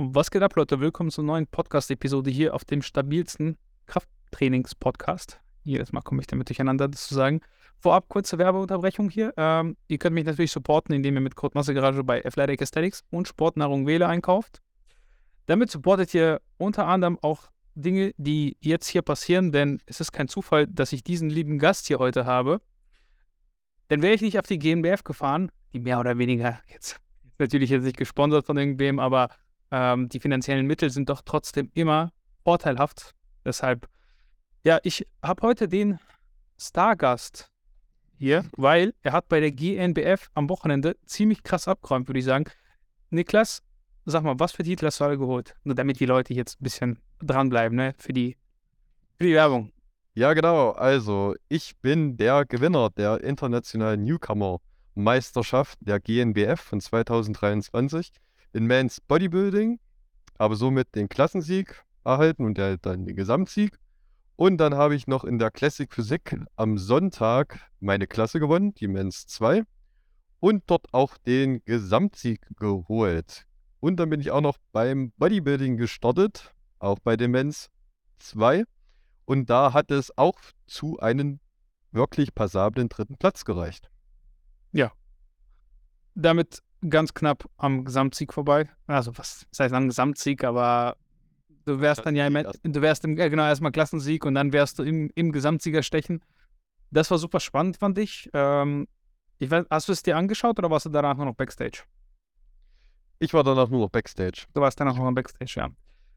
Was geht ab, Leute? Willkommen zur neuen Podcast-Episode hier auf dem stabilsten Krafttrainings-Podcast. Jedes Mal komme ich damit durcheinander, das zu sagen. Vorab kurze Werbeunterbrechung hier. Ähm, ihr könnt mich natürlich supporten, indem ihr mit Code Massegarage bei Athletic Aesthetics und Sportnahrung Wähle einkauft. Damit supportet ihr unter anderem auch Dinge, die jetzt hier passieren, denn es ist kein Zufall, dass ich diesen lieben Gast hier heute habe. Denn wäre ich nicht auf die GmbF gefahren, die mehr oder weniger jetzt natürlich jetzt nicht gesponsert von irgendwem, aber ähm, die finanziellen Mittel sind doch trotzdem immer vorteilhaft. Deshalb, ja, ich habe heute den Stargast hier, weil er hat bei der GNBF am Wochenende ziemlich krass abgeräumt, würde ich sagen. Niklas, sag mal, was für Titel hast du alle geholt? Nur damit die Leute jetzt ein bisschen dranbleiben, ne? Für die, für die Werbung. Ja, genau. Also, ich bin der Gewinner der internationalen Newcomer-Meisterschaft der GNBF von 2023 in Men's Bodybuilding, habe somit den Klassensieg erhalten und der, dann den Gesamtsieg. Und dann habe ich noch in der Classic Physik am Sonntag meine Klasse gewonnen, die Men's 2, und dort auch den Gesamtsieg geholt. Und dann bin ich auch noch beim Bodybuilding gestartet, auch bei den Men's 2. Und da hat es auch zu einem wirklich passablen dritten Platz gereicht. Ja. Damit ganz knapp am Gesamtsieg vorbei. Also was das heißt am Gesamtsieg, aber du wärst dann ja im, du wärst im, genau erstmal Klassensieg und dann wärst du im, im Gesamtsieger stechen. Das war super spannend, fand ich. Ähm, ich weiß, hast du es dir angeschaut oder warst du danach nur noch Backstage? Ich war danach nur noch Backstage. Du warst danach nur noch Backstage, ja.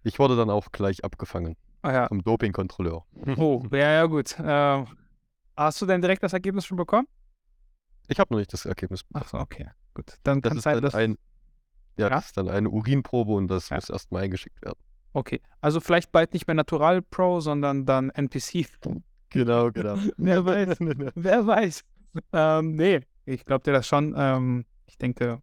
Ich wurde dann auch gleich abgefangen. Ah, ja. Vom Dopingkontrolleur. Oh, ja, ja, gut. Äh, hast du denn direkt das Ergebnis schon bekommen? Ich habe noch nicht das Ergebnis bekommen. Ach so, okay. Gut, dann das ist sein, dann dass... ein, ja, ja, das ist dann eine Urinprobe und das ja. muss erstmal eingeschickt werden. Okay, also vielleicht bald nicht mehr Natural Pro, sondern dann NPC. Genau, genau. Wer weiß, wer weiß. Ähm, nee, ich glaube dir das schon. Ähm, ich denke,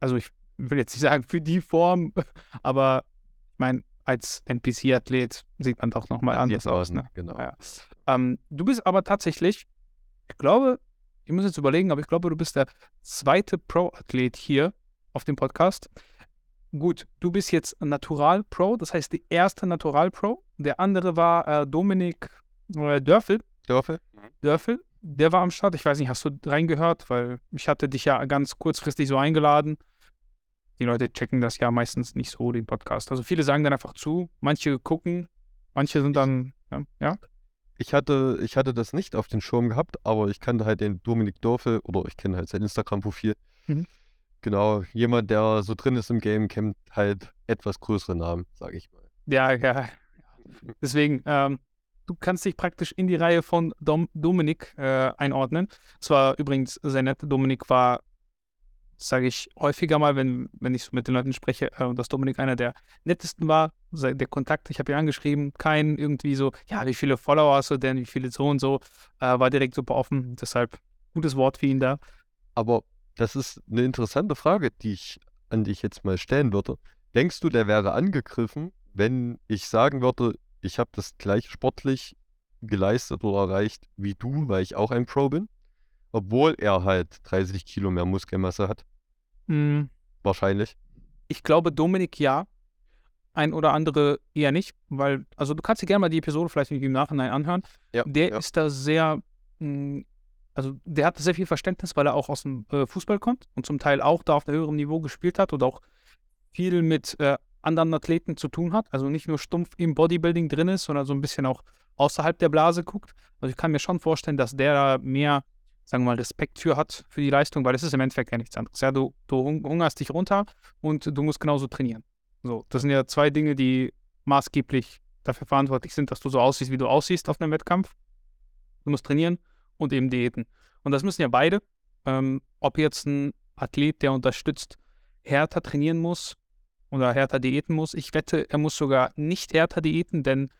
also ich will jetzt nicht sagen für die Form, aber ich meine, als NPC-Athlet sieht man doch nochmal anders aus. Ne? Genau. Ja. Ähm, du bist aber tatsächlich, ich glaube, ich muss jetzt überlegen, aber ich glaube, du bist der zweite Pro-Athlet hier auf dem Podcast. Gut, du bist jetzt Natural Pro, das heißt die erste Natural Pro. Der andere war äh, Dominik äh, Dörfel. Dörfel? Dörfel. Der war am Start. Ich weiß nicht, hast du reingehört? Weil ich hatte dich ja ganz kurzfristig so eingeladen. Die Leute checken das ja meistens nicht so, den Podcast. Also viele sagen dann einfach zu, manche gucken, manche sind dann, ja. ja? Ich hatte, ich hatte das nicht auf den Schirm gehabt, aber ich kannte halt den Dominik Dorfel oder ich kenne halt sein Instagram-Profil. Mhm. Genau, jemand, der so drin ist im Game, kennt halt etwas größere Namen, sage ich mal. Ja, ja. Deswegen, ähm, du kannst dich praktisch in die Reihe von Dom Dominik äh, einordnen. Es war übrigens sehr nett. Dominik war sage ich häufiger mal, wenn, wenn ich mit den Leuten spreche, äh, dass Dominik einer der nettesten war, der Kontakt, ich habe ihn angeschrieben, kein irgendwie so, ja, wie viele Follower hast du denn, wie viele so und so, äh, war direkt super offen, deshalb gutes Wort für ihn da. Aber das ist eine interessante Frage, die ich an dich jetzt mal stellen würde. Denkst du, der wäre angegriffen, wenn ich sagen würde, ich habe das gleich sportlich geleistet oder erreicht wie du, weil ich auch ein Pro bin? Obwohl er halt 30 Kilo mehr Muskelmasse hat. Mhm. Wahrscheinlich. Ich glaube, Dominik ja. Ein oder andere eher nicht, weil, also du kannst dir gerne mal die Episode vielleicht im Nachhinein anhören. Ja, der ja. ist da sehr, mh, hm, also der hat sehr viel Verständnis, weil er auch aus dem äh, Fußball kommt und zum Teil auch da auf einem höheren Niveau gespielt hat und auch viel mit äh, anderen Athleten zu tun hat. Also nicht nur stumpf im Bodybuilding drin ist, sondern so ein bisschen auch außerhalb der Blase guckt. Also ich kann mir schon vorstellen, dass der da mehr sagen wir mal, Respekt für hat, für die Leistung, weil es ist im Endeffekt ja nichts anderes. Ja, du, du hungerst dich runter und du musst genauso trainieren. So, das sind ja zwei Dinge, die maßgeblich dafür verantwortlich sind, dass du so aussiehst, wie du aussiehst auf einem Wettkampf. Du musst trainieren und eben Diäten. Und das müssen ja beide. Ähm, ob jetzt ein Athlet, der unterstützt, härter trainieren muss oder härter diäten muss. Ich wette, er muss sogar nicht härter diäten, denn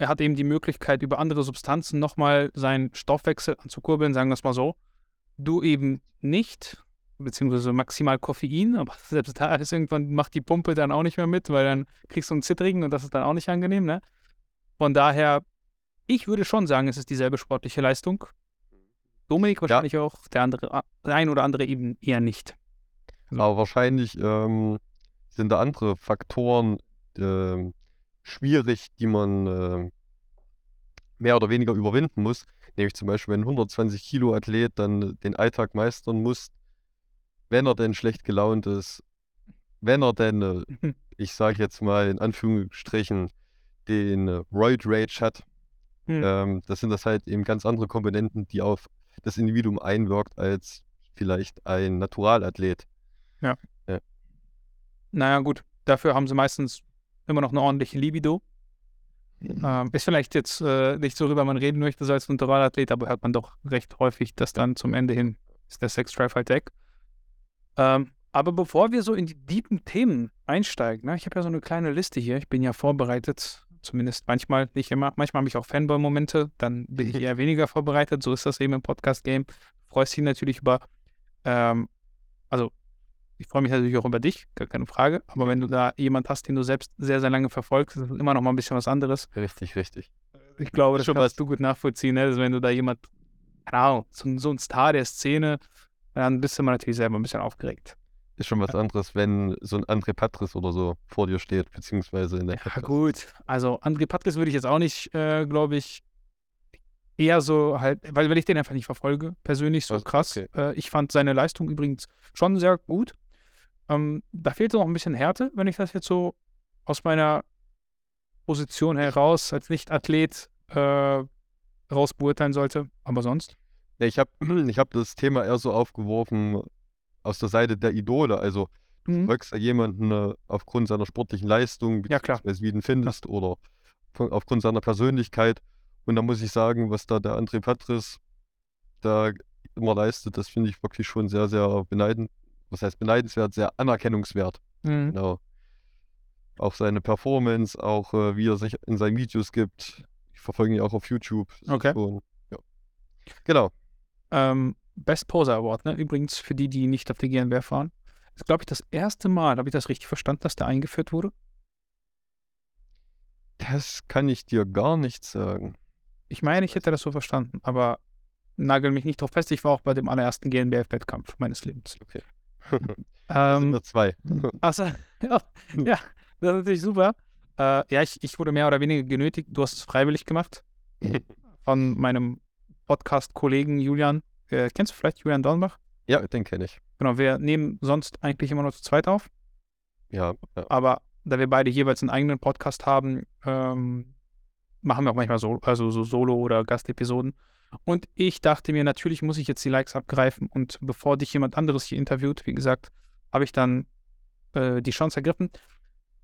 er hat eben die Möglichkeit, über andere Substanzen nochmal seinen Stoffwechsel anzukurbeln, sagen wir es mal so. Du eben nicht, beziehungsweise maximal Koffein, aber selbst da ist irgendwann, macht die Pumpe dann auch nicht mehr mit, weil dann kriegst du einen Zittrigen und das ist dann auch nicht angenehm, ne? Von daher, ich würde schon sagen, es ist dieselbe sportliche Leistung. Dominik wahrscheinlich ja. auch, der andere, der ein oder andere eben eher nicht. Aber wahrscheinlich ähm, sind da andere Faktoren ähm, schwierig, die man äh, mehr oder weniger überwinden muss. Nämlich zum Beispiel, wenn ein 120 Kilo Athlet dann den Alltag meistern muss, wenn er denn schlecht gelaunt ist, wenn er denn, äh, ich sage jetzt mal in Anführungsstrichen, den äh, Roid Rage hat, Hm. ähm, das sind das halt eben ganz andere Komponenten, die auf das Individuum einwirkt, als vielleicht ein Naturalathlet. Naja, gut. Dafür haben sie meistens immer noch eine ordentliche Libido. Ähm, ist vielleicht jetzt äh, nicht so, worüber man reden möchte, so als Naturalathlet, aber hört man doch recht häufig, dass dann zum Ende hin ist der Sex-Drive halt weg. Ähm, aber bevor wir so in die deepen Themen einsteigen, ne, ich habe ja so eine kleine Liste hier, ich bin ja vorbereitet, zumindest manchmal, nicht immer, manchmal habe ich auch Fanboy-Momente, dann bin ich eher weniger vorbereitet, so ist das eben im Podcast-Game. Freust dich natürlich über, ähm, also ich freue mich natürlich auch über dich, gar keine Frage. Aber wenn du da jemand hast, den du selbst sehr, sehr lange verfolgst, ist das immer noch mal ein bisschen was anderes. Richtig, richtig. Ich glaube, das Schon kannst du gut nachvollziehen, ne? also wenn du da jemand, keine Ahnung, so, ein- so ein Star der Szene, dann bist du immer natürlich selber ein bisschen aufgeregt. Ist schon was anderes, wenn so ein André Patris oder so vor dir steht, beziehungsweise in der Ja, Podcast. gut. Also André Patris würde ich jetzt auch nicht, äh, glaube ich, eher so halt, weil, weil ich den einfach nicht verfolge, persönlich so Also, krass. okay. Äh, ich fand seine Leistung übrigens schon sehr gut. Ähm, da fehlte noch ein bisschen Härte, wenn ich das jetzt so aus meiner Position heraus als Nicht-Athlet äh, raus beurteilen sollte. Aber sonst? Ja, ich habe ich hab das Thema eher so aufgeworfen aus der Seite der Idole. Also du Mhm. folgst ja jemanden äh, aufgrund seiner sportlichen Leistung, Ja, klar. wie du ihn findest, oder von, aufgrund seiner Persönlichkeit. Und da muss ich sagen, was da der André Patris da immer leistet, das finde ich wirklich schon sehr, sehr beneidend. Was heißt beneidenswert? Sehr anerkennungswert. Mhm. Genau. Auch seine Performance, auch äh, wie er sich in seinen Videos gibt. Ich verfolge ihn auch auf YouTube. Das Okay. Schon, ja. Genau. Ähm, Best Poser Award, ne? Übrigens für die, die nicht auf die GNBR fahren. Ist, glaube ich, das erste Mal, habe ich das richtig verstanden, dass der eingeführt wurde? Das kann ich dir gar nicht sagen. Ich meine, ich hätte das so verstanden, aber nagel mich nicht drauf fest. Ich war auch bei dem allerersten GNBF-Wettkampf meines Lebens. Okay. Ähm, nur zwei. achso, ja, ja, das ist natürlich super. Äh, ja, ich, ich wurde mehr oder weniger genötigt. Du hast es freiwillig gemacht. Von meinem Podcast-Kollegen Julian. Äh, kennst du vielleicht Julian Dornbach? ja, den kenne ich. Genau, wir nehmen sonst eigentlich immer nur zu zweit auf. Ja, ja. Aber da wir beide jeweils einen eigenen Podcast haben, ähm, machen wir auch manchmal so, also so Solo- oder Gastepisoden. Und ich dachte mir, natürlich muss ich jetzt die Likes abgreifen. Und bevor dich jemand anderes hier interviewt, wie gesagt, habe ich dann äh, die Chance ergriffen.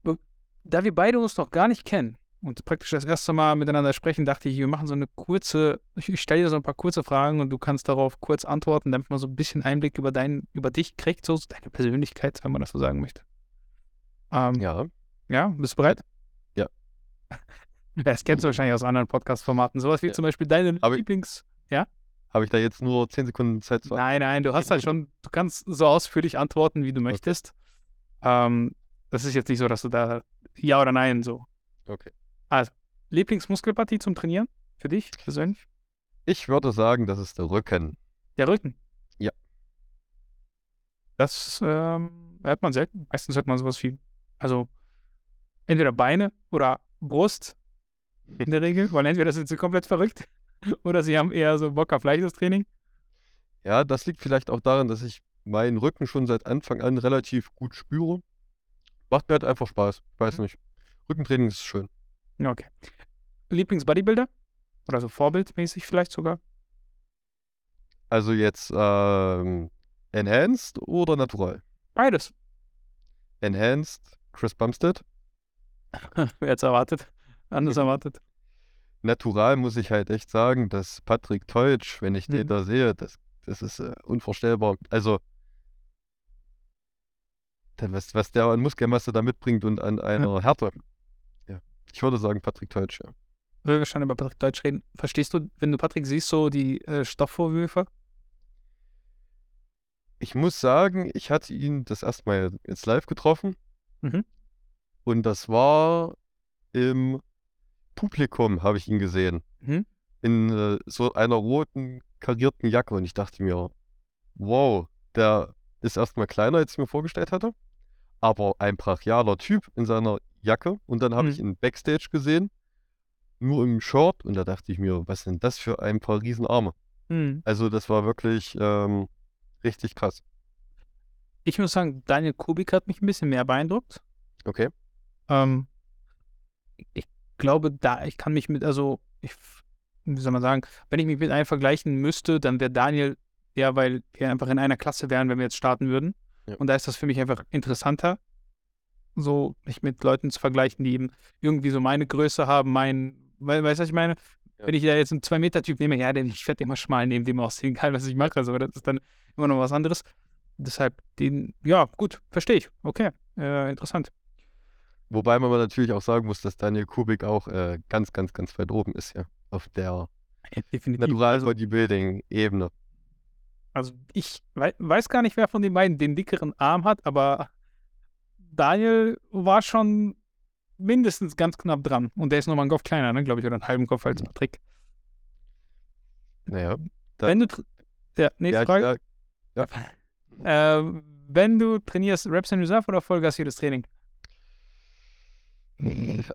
Be- Da wir beide uns noch gar nicht kennen und praktisch das erste Mal miteinander sprechen, dachte ich, wir machen so eine kurze, ich, ich stelle dir so ein paar kurze Fragen und du kannst darauf kurz antworten, damit man so ein bisschen Einblick über, dein, über dich kriegt, so deine Persönlichkeit, wenn man das so sagen möchte. Ähm, Ja, ja, bist du bereit? Ja. Das kennst du wahrscheinlich aus anderen Podcast-Formaten. Sowas wie Ja. zum Beispiel deine Aber- Lieblings. habe ich da jetzt nur 10 Sekunden Zeit zu Nein, nein, du hast halt schon, du kannst so ausführlich antworten, wie du möchtest. Ähm, das ist jetzt nicht so, dass du da Ja oder Nein so. Okay. Lieblingsmuskelpartie zum Trainieren? Für dich persönlich? Ich würde sagen, das ist der Rücken. Der Rücken. Ja. Das ähm, hört man selten. Meistens hört man sowas wie, also entweder Beine oder Brust in der Regel, weil entweder sind sie komplett verrückt oder sie haben eher so Bock auf leichtes Training. Ja, das liegt vielleicht auch daran, dass ich meinen Rücken schon seit Anfang an relativ gut spüre. Macht mir halt einfach Spaß. Ich weiß Mhm. nicht. Rückentraining ist schön. Okay. Lieblings-Bodybuilder? Oder so vorbildmäßig vielleicht sogar? Also jetzt ähm, Enhanced oder Natural? Beides. Enhanced, Chris Bumstead. Wer jetzt erwartet? Anders erwartet. Natural muss ich halt echt sagen, dass Patrick Teutsch, wenn ich den Mhm. da sehe, das, das ist äh, unvorstellbar. Also, was, was der an Muskelmasse da mitbringt und an einer Härte. Ja, ich würde sagen Patrick Teutsch, ja. Wenn wir schon über Patrick Deutsch reden, verstehst du, wenn du Patrick siehst, so die äh, Stoffvorwürfe? Ich muss sagen, ich hatte ihn das erste Mal jetzt live getroffen. Mhm. Und das war im Publikum, habe ich ihn gesehen. Mhm. In äh, so einer roten, karierten Jacke. Und ich dachte mir, wow, der ist erstmal kleiner, als ich mir vorgestellt hatte. aber ein brachialer Typ in seiner Jacke. Und dann habe ich Mhm. ihn Backstage gesehen, nur im Short. Und da dachte ich mir, was sind das für ein paar Riesenarme? Mhm. Also das war wirklich ähm, richtig krass. Ich muss sagen, Daniel Kubik hat mich ein bisschen mehr beeindruckt. Okay. Ähm, ich glaube, da ich kann mich mit, also ich, wie soll man sagen, wenn ich mich mit einem vergleichen müsste, dann wäre Daniel ja, weil wir einfach in einer Klasse wären, wenn wir jetzt starten würden. Ja. Und da ist das für mich einfach interessanter, so mich mit Leuten zu vergleichen, die eben irgendwie so meine Größe haben, mein, we weißt du, was ich meine? Ja. Wenn ich da jetzt einen 2-Meter-Typ nehme, ja, den, ich werde immer schmal neben dem aussehen, egal was ich mache, also das ist dann immer noch was anderes. Deshalb, den, ja, gut, verstehe ich. Okay, äh, interessant. Wobei man aber natürlich auch sagen muss, dass Daniel Kubik auch äh, ganz, ganz, ganz weit oben ist, ja. Auf der definitiv. Natural Also, Bodybuilding-Ebene. also ich wei weiß gar nicht, wer von den beiden den dickeren Arm hat, aber Daniel war schon mindestens ganz knapp dran. Und der ist nochmal einen Kopf kleiner, ne, glaube ich, oder einen halben Kopf als Patrick. Naja. Wenn du, ja, nächste Ja, Frage. ja, ja. Äh, wenn du trainierst, Reps in Reserve oder Vollgas jedes Training?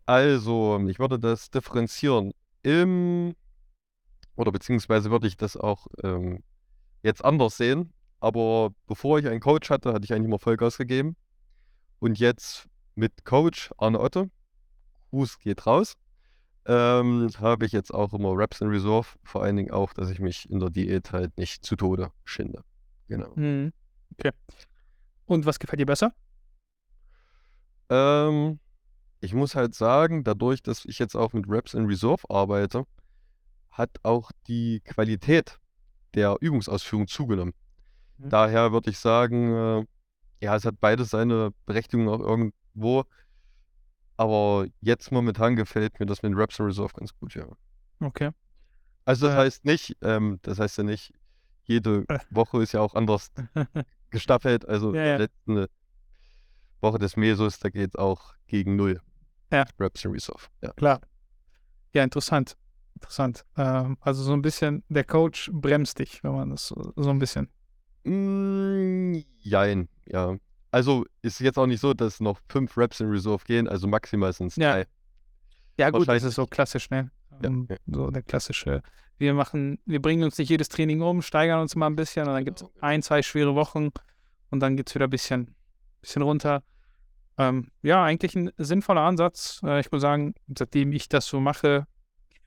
Also, ich würde das differenzieren. Im, oder beziehungsweise würde ich das auch ähm, jetzt anders sehen. Aber bevor ich einen Coach hatte, hatte ich eigentlich immer Vollgas gegeben. Und jetzt mit Coach Arne Otte, Gruß geht raus, ähm, habe ich jetzt auch immer Reps in Reserve. Vor allen Dingen auch, dass ich mich in der Diät halt nicht zu Tode schinde. Genau. Mhm. Okay. Und was gefällt dir besser? Ähm, ich muss halt sagen, dadurch, dass ich jetzt auch mit Reps in Reserve arbeite, hat auch die Qualität der Übungsausführung zugenommen. Mhm. Daher würde ich sagen, äh, ja, es hat beides seine Berechtigung auch irgendwo. Aber jetzt momentan gefällt mir das mit Reps in Reserve ganz gut, ja. Okay. Also das Äh. heißt nicht, ähm, das heißt ja nicht, jede Äh. Woche ist ja auch anders gestaffelt. Also Ja, ja. letzte Woche des Mesos, da geht es auch gegen null. Ja. In Reserve. Ja. Klar. Ja, interessant. Interessant. Ähm, also so ein bisschen, der Coach bremst dich, wenn man das so, so ein bisschen. Mm, jein, ja. Also ist jetzt auch nicht so, dass noch fünf Reps in Reserve gehen, also maximal sind es Ja. drei. Ja, gut, das ist so klassisch, ne? Ja, Ähm, ja. So der klassische. Wir machen, wir bringen uns nicht jedes Training um, steigern uns mal ein bisschen und dann gibt es Genau, genau. ein, zwei schwere Wochen und dann geht es wieder ein bisschen, bisschen runter. Ähm, ja, eigentlich ein sinnvoller Ansatz. Äh, ich muss sagen, seitdem ich das so mache,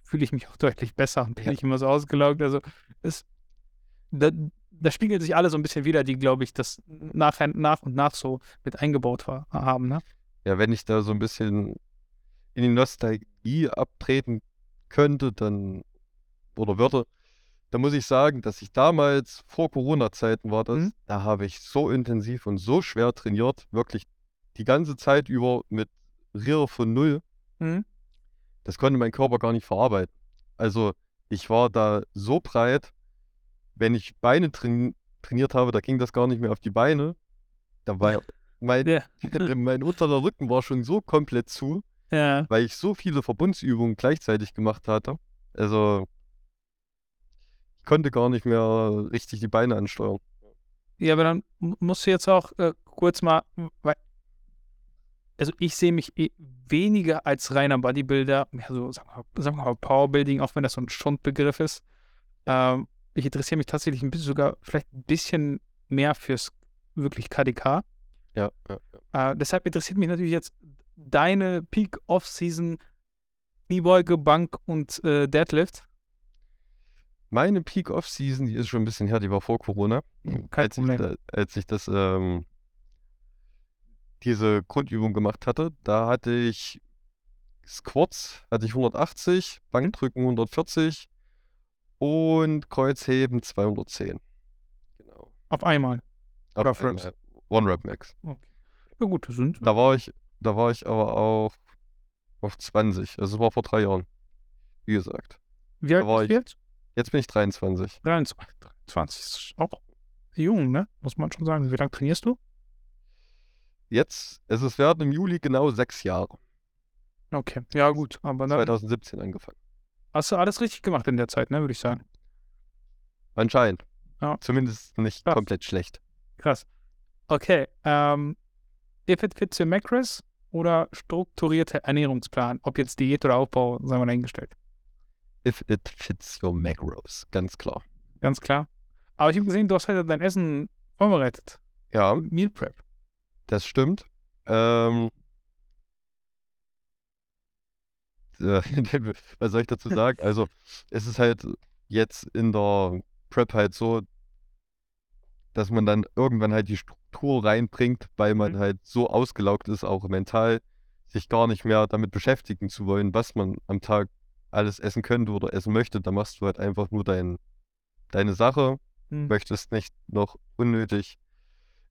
fühle ich mich auch deutlich besser und bin Ja. nicht immer so ausgelaugt. Also es, da, da spiegelt sich alle so ein bisschen wieder, die, glaube ich, das nach, nach und nach so mit eingebaut war, haben, ne? Ja, wenn ich da so ein bisschen in die Nostalgie abtreten könnte, dann oder würde, dann muss ich sagen, dass ich damals vor Corona-Zeiten war das, Mhm. da habe ich so intensiv und so schwer trainiert, wirklich die ganze Zeit über mit Rier von null. Mhm. Das konnte mein Körper gar nicht verarbeiten. Also ich war da so breit, wenn ich Beine train trainiert habe, da ging das gar nicht mehr auf die Beine. Da war mein, Ja. mein unterer Rücken war schon so komplett zu, Ja. weil ich so viele Verbundsübungen gleichzeitig gemacht hatte. Also ich konnte gar nicht mehr richtig die Beine ansteuern. Ja, aber dann mu- musst du jetzt auch äh, kurz mal, weil, also ich sehe mich eh weniger als reiner Bodybuilder, mehr so, sagen wir, mal- sagen wir mal Powerbuilding, auch wenn das so ein Schundbegriff ist. Ähm, ich interessiere mich tatsächlich ein bisschen sogar vielleicht ein bisschen mehr fürs wirklich KDK. Ja, ja, ja. Äh, deshalb interessiert mich natürlich jetzt deine Peak Off-Season Kniebeuge, Bank und äh, Deadlift. Meine Peak Off-Season, die ist schon ein bisschen her, die war vor Corona. Kein als ich, Problem. da, als ich das, ähm, diese Grundübung gemacht hatte, da hatte ich Squats, hatte ich 180, Bankdrücken 140 und Kreuzheben 210. Genau. Auf einmal. Oder Auf Reps? einmal. One Rep Max. Ja gut, das sind Da war ich, da war ich aber auch auf 20. Also es war vor drei Jahren. Wie gesagt. Wie alt war bist ich- jetzt? Jetzt bin ich 23. 23. 23 ist auch jung, ne? Muss man schon sagen. Wie lange trainierst du? Jetzt, es ist werden im Juli genau sechs Jahre. Okay, ja gut, aber dann 2017 angefangen. hast du alles richtig gemacht in der Zeit, ne, würde ich sagen. Anscheinend. Ja. Zumindest nicht Krass. komplett schlecht. Krass. Okay, ähm, if it fits your macros oder strukturierter Ernährungsplan? Ob jetzt Diät oder Aufbau, sagen wir dahingestellt. If it fits your macros, ganz klar. Ganz klar. Aber ich habe gesehen, du hast heute dein Essen vorbereitet. Ja, Meal Prep. Das stimmt. Ähm, äh, was soll ich dazu sagen? Also, es ist halt jetzt in der Prep halt so, dass man dann irgendwann halt die Struktur reinbringt, weil man Mhm. halt so ausgelaugt ist, auch mental, sich gar nicht mehr damit beschäftigen zu wollen, was man am Tag alles essen könnte oder essen möchte. Da machst du halt einfach nur dein, deine Sache, Hm. möchtest nicht noch unnötig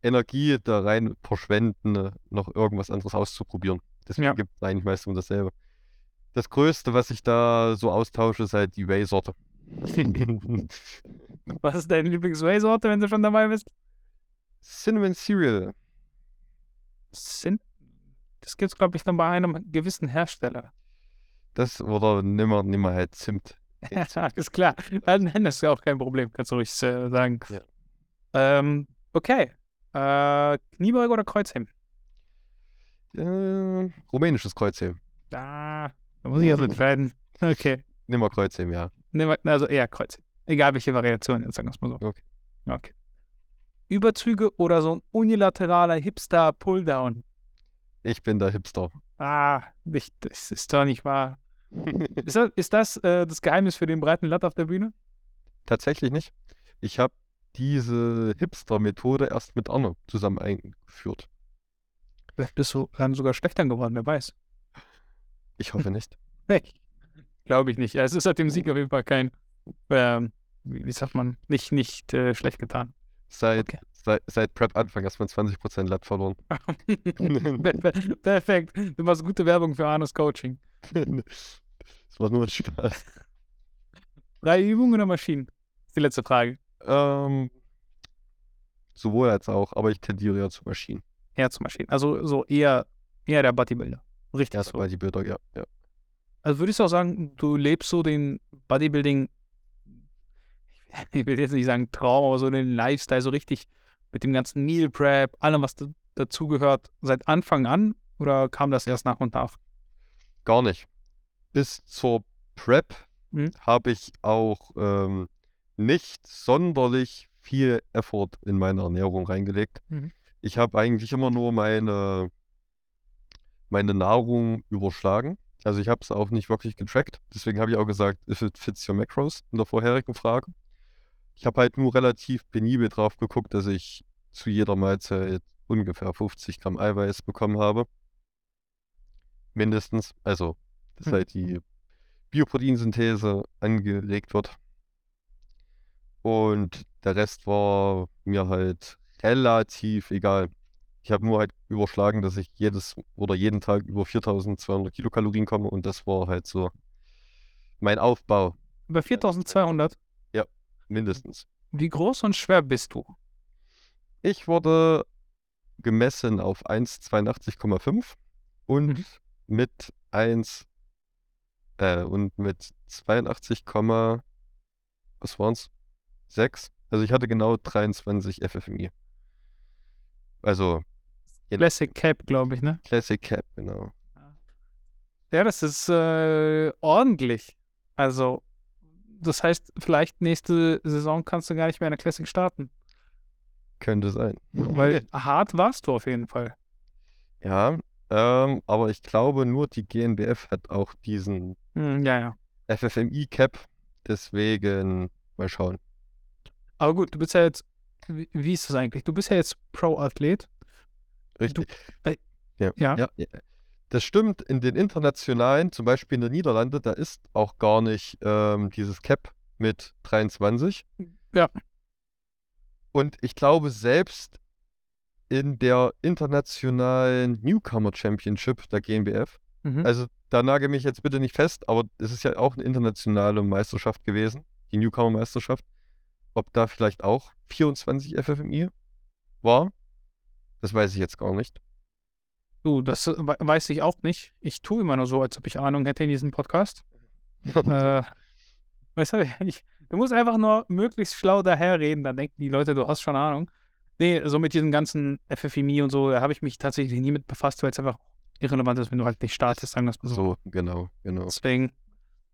Energie da rein verschwenden, äh, noch irgendwas anderes auszuprobieren. Deswegen Ja. gibt es eigentlich meistens immer dasselbe. Das Größte, was ich da so austausche, ist halt die Whey-Sorte. Was ist deine Lieblings-Whey-Sorte, wenn du schon dabei bist? Cinnamon Cereal. Sind, das gibt es, glaube ich, dann bei einem gewissen Hersteller. Das oder nimmer, nimmer halt Zimt. Ja, ist klar. Nein, das ist ja auch kein Problem, kannst du ruhig äh, sagen. Ja. Ähm, okay. Äh, Kniebeuge oder Kreuzheben? Äh, rumänisches Kreuzheben. Da, da muss ich jetzt entscheiden. Okay. Nimmer Kreuzheben, ja. Nehmen wir- Also eher Kreuzheben. Egal welche Variation, jetzt sagen wir es mal so. Okay. Okay. Überzüge oder so ein unilateraler Hipster-Pulldown? Ich bin der Hipster. Ah, nicht, das ist doch nicht wahr. Ist das, ist das äh, das Geheimnis für den breiten Latt auf der Bühne? Tatsächlich nicht. Ich habe diese Hipster-Methode erst mit Arno zusammen eingeführt. Vielleicht bist du dann sogar schlechter geworden, wer weiß. Ich hoffe nicht. Nee, glaube ich nicht. Ja, es ist seit dem Sieg auf jeden Fall kein, ähm, wie, wie sagt man, nicht, nicht äh, schlecht getan. Seit, Okay. seit, seit Prep-Anfang hast man 20% Latt verloren. Per- per- Perfekt. Du machst gute Werbung für Arnos Coaching. das war nur ein Spaß. Drei Übungen oder Maschinen? ist die letzte Frage. Ähm, sowohl als auch, aber ich tendiere ja zu Maschinen. Eher zu Maschinen. Also so eher, eher der Bodybuilder. Richtig Erst so. Bilder, ja. ja. Also würdest du auch sagen, du lebst so den Bodybuilding, ich will jetzt nicht sagen Traum, aber so den Lifestyle so richtig mit dem ganzen Meal Prep, allem, was da, dazugehört, seit Anfang an? Oder kam das erst nach und nach? Gar nicht. Bis zur Prep Mhm. habe ich auch ähm, nicht sonderlich viel Effort in meine Ernährung reingelegt. Mhm. Ich habe eigentlich immer nur meine, meine Nahrung überschlagen. Also ich habe es auch nicht wirklich getrackt. Deswegen habe ich auch gesagt, if it fits your macros in der vorherigen Frage. Ich habe halt nur relativ penibel drauf geguckt, dass ich zu jeder Mahlzeit ungefähr 50 Gramm Eiweiß bekommen habe. Mindestens. Also, dass Mhm. halt die Bioproteinsynthese angeregt wird. Und der Rest war mir halt relativ egal. Ich habe nur halt überschlagen, dass ich jedes oder jeden Tag über 4200 Kilokalorien komme und das war halt so mein Aufbau, Über 4200. mindestens. Wie groß und schwer bist du? Ich wurde gemessen auf 1,82,5 und Mhm. mit 1 äh, und mit 82, was waren's? 6. Also ich hatte genau 23 FFMI. Also. Classic Cap, glaube ich, ne? Classic Cap, genau. Ja, das ist äh, ordentlich. Also, das heißt, vielleicht nächste Saison kannst du gar nicht mehr in der Classic starten. Könnte sein. Weil hart warst du auf jeden Fall. Ja, ähm, aber ich glaube, nur die GNBF hat auch diesen Hm, ja, ja. FFMI-Cap. Deswegen mal schauen. Aber gut, du bist ja jetzt, wie, wie ist das eigentlich? Du bist ja jetzt Pro-Athlet. Richtig. äh, ja, ja. ja, ja. Das stimmt, in den internationalen, zum Beispiel in den Niederlanden, da ist auch gar nicht ähm, dieses Cap mit 23. Ja. Und ich glaube, selbst in der internationalen Newcomer Championship der GmbF, Mhm. also da nagel mich jetzt bitte nicht fest, aber es ist ja auch eine internationale Meisterschaft gewesen, die Newcomer-Meisterschaft. Ob da vielleicht auch 24 FFMI war, das weiß ich jetzt gar nicht. Du, das äh, we- weiß ich auch nicht. Ich tue immer nur so, als ob ich Ahnung hätte in diesem Podcast. äh, weißt du, ich, du musst einfach nur möglichst schlau daherreden, dann denken die Leute, du hast schon Ahnung. Nee, so mit diesen ganzen FFMI und so, da habe ich mich tatsächlich nie mit befasst, weil es einfach irrelevant ist, wenn du halt nicht startest, sagen wir es mal so. So, genau, genau. Deswegen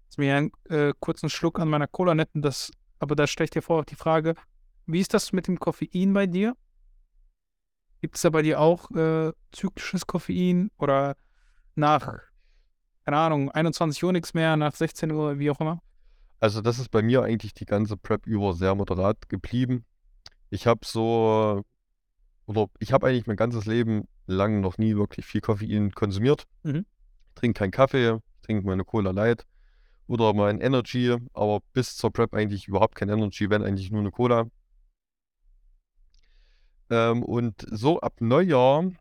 ist mir einen äh, kurzen Schluck an meiner Cola netten, das, aber da stelle ich dir vor die Frage, wie ist das mit dem Koffein bei dir? Gibt es da bei dir auch äh, zyklisches Koffein oder nach, keine Ahnung, 21 Uhr nichts mehr, nach 16 Uhr, wie auch immer? Also das ist bei mir eigentlich die ganze Prep über sehr moderat geblieben. Ich habe so, oder ich habe eigentlich mein ganzes Leben lang noch nie wirklich viel Koffein konsumiert. Mhm. Trinke keinen Kaffee, trinke meine Cola Light oder mein Energy, aber bis zur Prep eigentlich überhaupt kein Energy, wenn eigentlich nur eine Cola. Ähm, und so ab Neujahr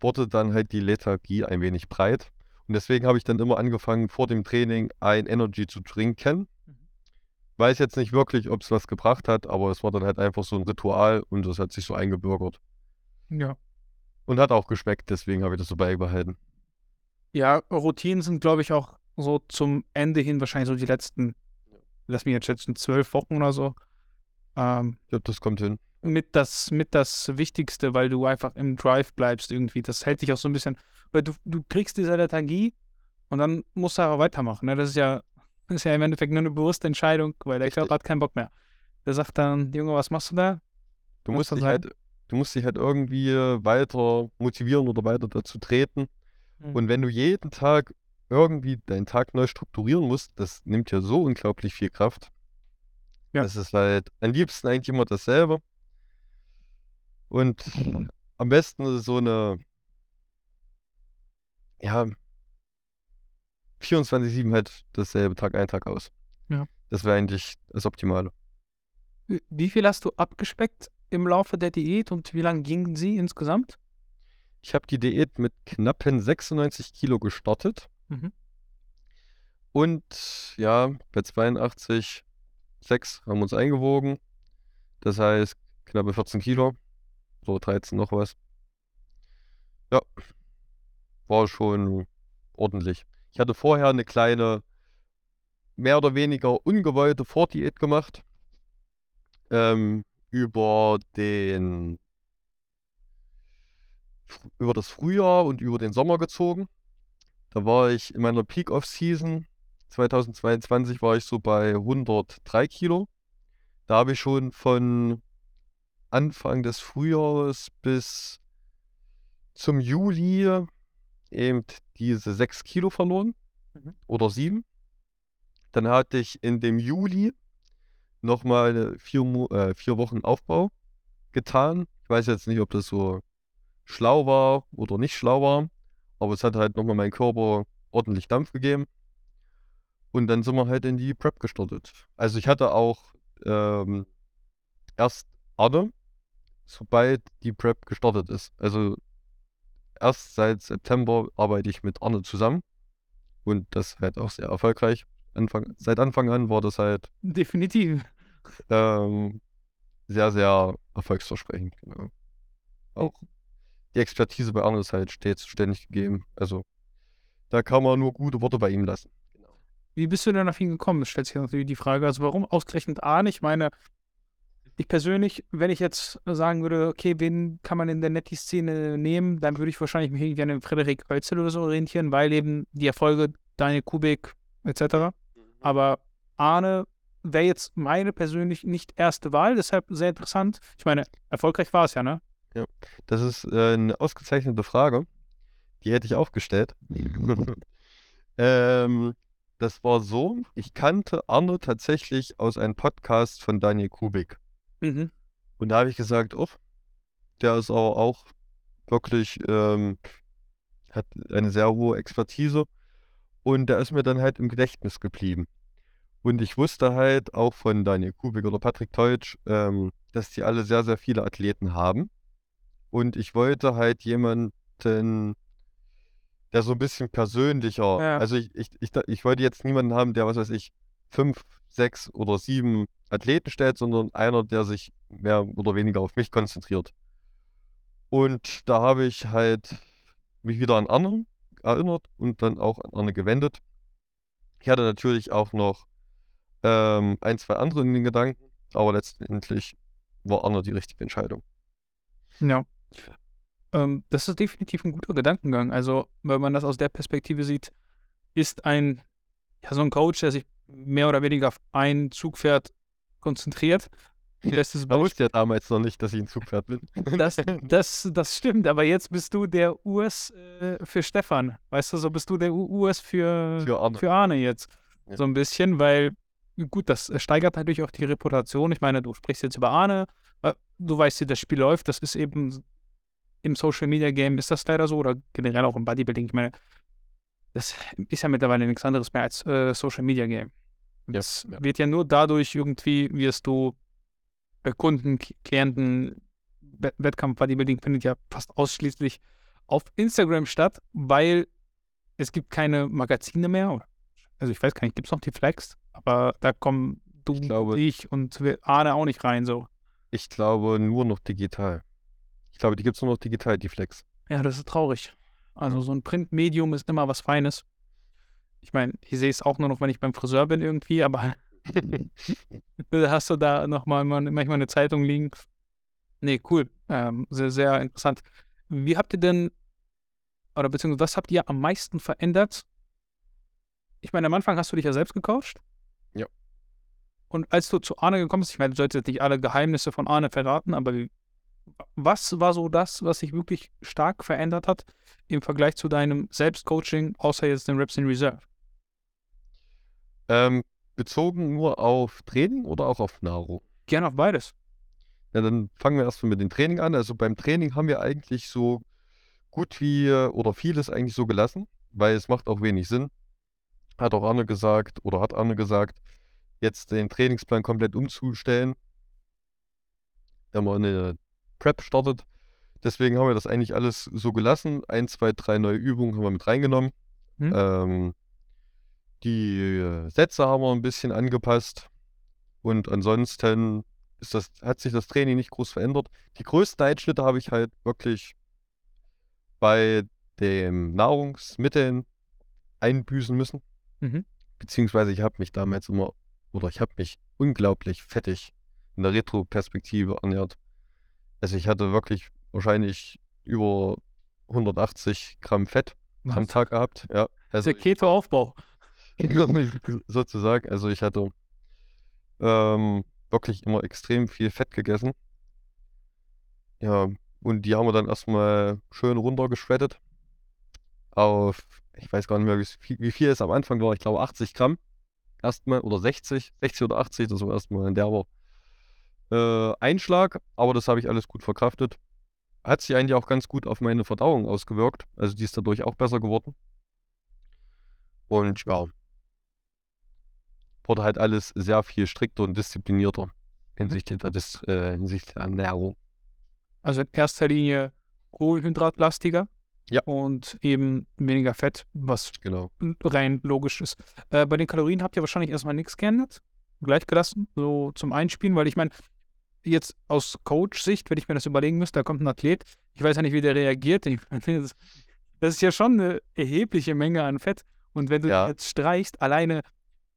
wurde dann halt die Lethargie ein wenig breit. Und deswegen habe ich dann immer angefangen, vor dem Training ein Energy zu trinken. Mhm. Weiß jetzt nicht wirklich, ob es was gebracht hat, aber es war dann halt einfach so ein Ritual und das hat sich so eingebürgert. Ja. Und hat auch geschmeckt, deswegen habe ich das so beibehalten. Ja, Routinen sind, glaube ich, auch so zum Ende hin wahrscheinlich so die letzten, lass mich jetzt schätzen, zwölf Wochen oder so. Ähm, Ja, das kommt hin. mit das, mit das Wichtigste, weil du einfach im Drive bleibst irgendwie. Das hält dich auch so ein bisschen, weil du, du kriegst diese Lethargie und dann musst du aber weitermachen. Ne? Das ist ja, das ist ja im Endeffekt nur eine bewusste Entscheidung, weil der. Körper hat keinen Bock mehr. Der sagt dann, Junge, was machst du da? Du Muss musst dich halt, du musst dich halt irgendwie weiter motivieren oder weiter dazu treten. Mhm. Und wenn du jeden Tag irgendwie deinen Tag neu strukturieren musst, das nimmt ja so unglaublich viel Kraft. Ja. Das ist halt am liebsten eigentlich immer dasselbe. Und am besten so eine, ja, 24-7 halt dasselbe Tag ein, Tag aus. Ja. Das wäre eigentlich das Optimale. Wie viel hast du abgespeckt im Laufe der Diät und wie lange ging sie insgesamt? Ich habe die Diät mit knappen 96 Kilo gestartet. Mhm. Und ja, bei 82,6 haben wir uns eingewogen. Das heißt, knappe 14 Kilo. So 13 noch was. Ja, war schon ordentlich. Ich hatte vorher eine kleine, mehr oder weniger ungewollte Vordiät gemacht. Ähm, über den, über das Frühjahr und über den Sommer gezogen. Da war ich in meiner Peak-Off-Season 2022 war ich so bei 103 Kilo. Da habe ich schon von Anfang des Frühjahres bis zum Juli eben diese 6 Kilo verloren Mhm. oder 7. Dann hatte ich in dem Juli nochmal vier, äh, vier Wochen Aufbau getan. Ich weiß jetzt nicht, ob das so schlau war oder nicht schlau war, aber es hat halt nochmal meinem Körper ordentlich Dampf gegeben. Und dann sind wir halt in die Prep gestartet. Also ich hatte auch ähm, erst Arne, sobald die Prep gestartet ist. Also erst seit September arbeite ich mit Arne zusammen und das halt auch sehr erfolgreich. Anfang, seit Anfang an war das halt Definitiv. ähm, sehr, sehr erfolgsversprechend. Genau. Auch die Expertise bei Arne ist halt stets ständig gegeben. Also da kann man nur gute Worte bei ihm lassen. Wie bist du denn auf ihn gekommen? Das stellt sich natürlich die Frage. Also warum ausgerechnet Arne? Ich meine, ich persönlich, wenn ich jetzt sagen würde, okay, wen kann man in der Netty-Szene nehmen, dann würde ich wahrscheinlich mich irgendwie an den Frederik Oelzel oder so orientieren, weil eben die Erfolge Daniel Kubik etc. Aber Arne wäre jetzt meine persönlich nicht erste Wahl, deshalb sehr interessant. Ich meine, erfolgreich war es ja, ne? Das ist äh, eine ausgezeichnete Frage. Die hätte ich auch gestellt. ähm, das war so, ich kannte Arne tatsächlich aus einem Podcast von Daniel Kubik. Mhm. Und da habe ich gesagt, oh, der ist aber auch wirklich, ähm, hat eine sehr hohe Expertise. Und der ist mir dann halt im Gedächtnis geblieben. Und ich wusste halt auch von Daniel Kubik oder Patrick Teutsch, ähm, dass die alle sehr, sehr viele Athleten haben. Und ich wollte halt jemanden, der so ein bisschen persönlicher, Ja. also ich, ich, ich, ich wollte jetzt niemanden haben, der, was weiß ich, fünf, sechs oder sieben Athleten stellt, sondern einer, der sich mehr oder weniger auf mich konzentriert. Und da habe ich halt mich wieder an Arne erinnert und dann auch an Arne gewendet. Ich hatte natürlich auch noch ähm, ein, zwei andere in den Gedanken, aber letztendlich war Arne die richtige Entscheidung. Ja. Ähm, das ist definitiv ein guter Gedankengang. Also, wenn man das aus der Perspektive sieht, ist ein, ja, so ein Coach, der sich mehr oder weniger auf ein Zugpferd konzentriert. Bestes wusste ja damals noch nicht, dass ich ein Zugpferd bin. Das, das, das stimmt, aber jetzt bist du der US äh, für Stefan. Weißt du, so bist du der US für, für, Arne. für Arne jetzt. Ja. So ein bisschen, weil, gut, das steigert natürlich auch die Reputation. Ich meine, du sprichst jetzt über Arne, äh, du weißt, wie das Spiel läuft. Das ist eben im Social Media Game ist das leider so oder generell auch im Bodybuilding. Ich meine, das ist ja mittlerweile nichts anderes mehr als äh, Social Media Game. Das ja, ja. wird ja nur dadurch irgendwie, wirst du äh, Kunden, Klienten, Wettkampf Bodybuilding findet ja fast ausschließlich auf Instagram statt, weil es gibt keine Magazine mehr. Also ich weiß gar nicht, gibt es noch die Flex? Aber da kommen du, ich, glaube, ich und Arne auch nicht rein so. Ich glaube nur noch digital. Ich glaube, die gibt es nur noch digital, die Flex. Ja, das ist traurig. Also so ein Printmedium ist immer was Feines. Ich meine, ich sehe es auch nur noch, wenn ich beim Friseur bin irgendwie, aber hast du da nochmal manchmal eine Zeitung liegen. Nee, cool. Ähm, sehr, sehr interessant. Wie habt ihr denn, oder beziehungsweise was habt ihr am meisten verändert? Ich meine, am Anfang hast du dich ja selbst gecoacht. Ja. Und als du zu Arne gekommen bist, ich meine, du solltest jetzt nicht alle Geheimnisse von Arne verraten, aber was war so das, was sich wirklich stark verändert hat im Vergleich zu deinem Selbstcoaching, außer jetzt den Reps in Reserve? Ähm, bezogen nur auf Training oder auch auf Nahrung? Gerne auf beides. Ja, dann fangen wir erstmal mit dem Training an. Also beim Training haben wir eigentlich so gut wie oder vieles eigentlich so gelassen, weil es macht auch wenig Sinn. Hat auch Arne gesagt oder hat Arne gesagt, jetzt den Trainingsplan komplett umzustellen, wenn man eine Prep startet. Deswegen haben wir das eigentlich alles so gelassen. Ein, zwei, drei neue Übungen haben wir mit reingenommen. Hm. Ähm, die äh, Sätze haben wir ein bisschen angepasst. Und ansonsten ist das, hat sich das Training nicht groß verändert. Die größten Einschnitte habe ich halt wirklich bei den Nahrungsmitteln einbüßen müssen. Mhm. Beziehungsweise ich habe mich damals immer, oder ich habe mich unglaublich fettig in der Retro-Perspektive ernährt. Also ich hatte wirklich wahrscheinlich über 180 Gramm Fett Was? am Tag gehabt. Ja. Also der Keto-Aufbau. sozusagen. Also ich hatte ähm, wirklich immer extrem viel Fett gegessen. Ja, und die haben wir dann erstmal schön runtergeschreddet auf, ich weiß gar nicht mehr, wie viel, wie viel es am Anfang war, ich glaube 80 Gramm erstmal oder 60, 60 oder 80, das war erstmal in der Woche äh, Einschlag, aber das habe ich alles gut verkraftet. Hat sich eigentlich auch ganz gut auf meine Verdauung ausgewirkt, also die ist dadurch auch besser geworden. Und ja, wurde halt alles sehr viel strikter und disziplinierter hinsichtlich der, Dis äh, hinsichtlich der Ernährung. Also in erster Linie kohlenhydratlastiger ja. und eben weniger Fett, was genau. rein logisch ist. Äh, bei den Kalorien habt ihr wahrscheinlich erstmal nichts geändert, gleich gelassen, so zum Einspielen, weil ich meine, jetzt aus Coach-Sicht, wenn ich mir das überlegen müsste, da kommt ein Athlet, ich weiß ja nicht, wie der reagiert. Das ist ja schon eine erhebliche Menge an Fett. Und wenn du ja. jetzt streichst, alleine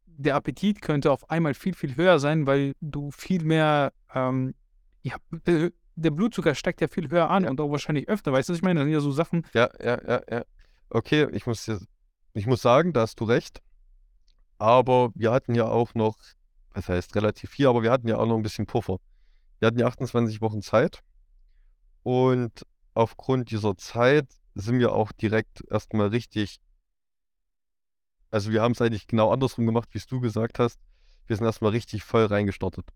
der Appetit könnte auf einmal viel, viel höher sein, weil du viel mehr, ähm, ja, der Blutzucker steigt ja viel höher an ja. und auch wahrscheinlich öfter, weißt du, was ich meine? Das sind ja so Sachen. Ja, ja, ja, ja. Okay, ich muss, ich muss sagen, da hast du recht. Aber wir hatten ja auch noch, was heißt relativ viel, aber wir hatten ja auch noch ein bisschen Puffer. Wir hatten ja 28 Wochen Zeit. Und aufgrund dieser Zeit sind wir auch direkt erstmal richtig also wir haben es eigentlich genau andersrum gemacht, wie es du gesagt hast. Wir sind erstmal richtig voll reingestartet.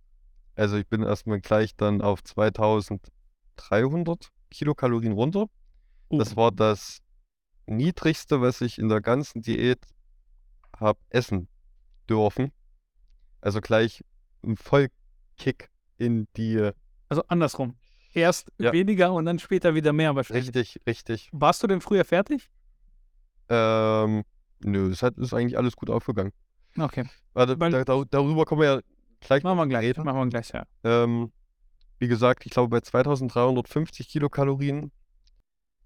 Also ich bin erstmal gleich dann auf 2300 Kilokalorien runter. Uh. Das war das niedrigste, was ich in der ganzen Diät habe essen dürfen. Also gleich ein Vollkick in die. Also andersrum. Erst ja. weniger und dann später wieder mehr wahrscheinlich. Richtig, richtig. Warst du denn früher fertig? Ähm, Nö, es hat, ist eigentlich alles gut aufgegangen. Okay. Warte, Weil, da, da, darüber kommen wir ja gleich machen wir gleich, reden. Machen wir gleich, ja. Ähm, wie gesagt, ich glaube, bei 2350 Kilokalorien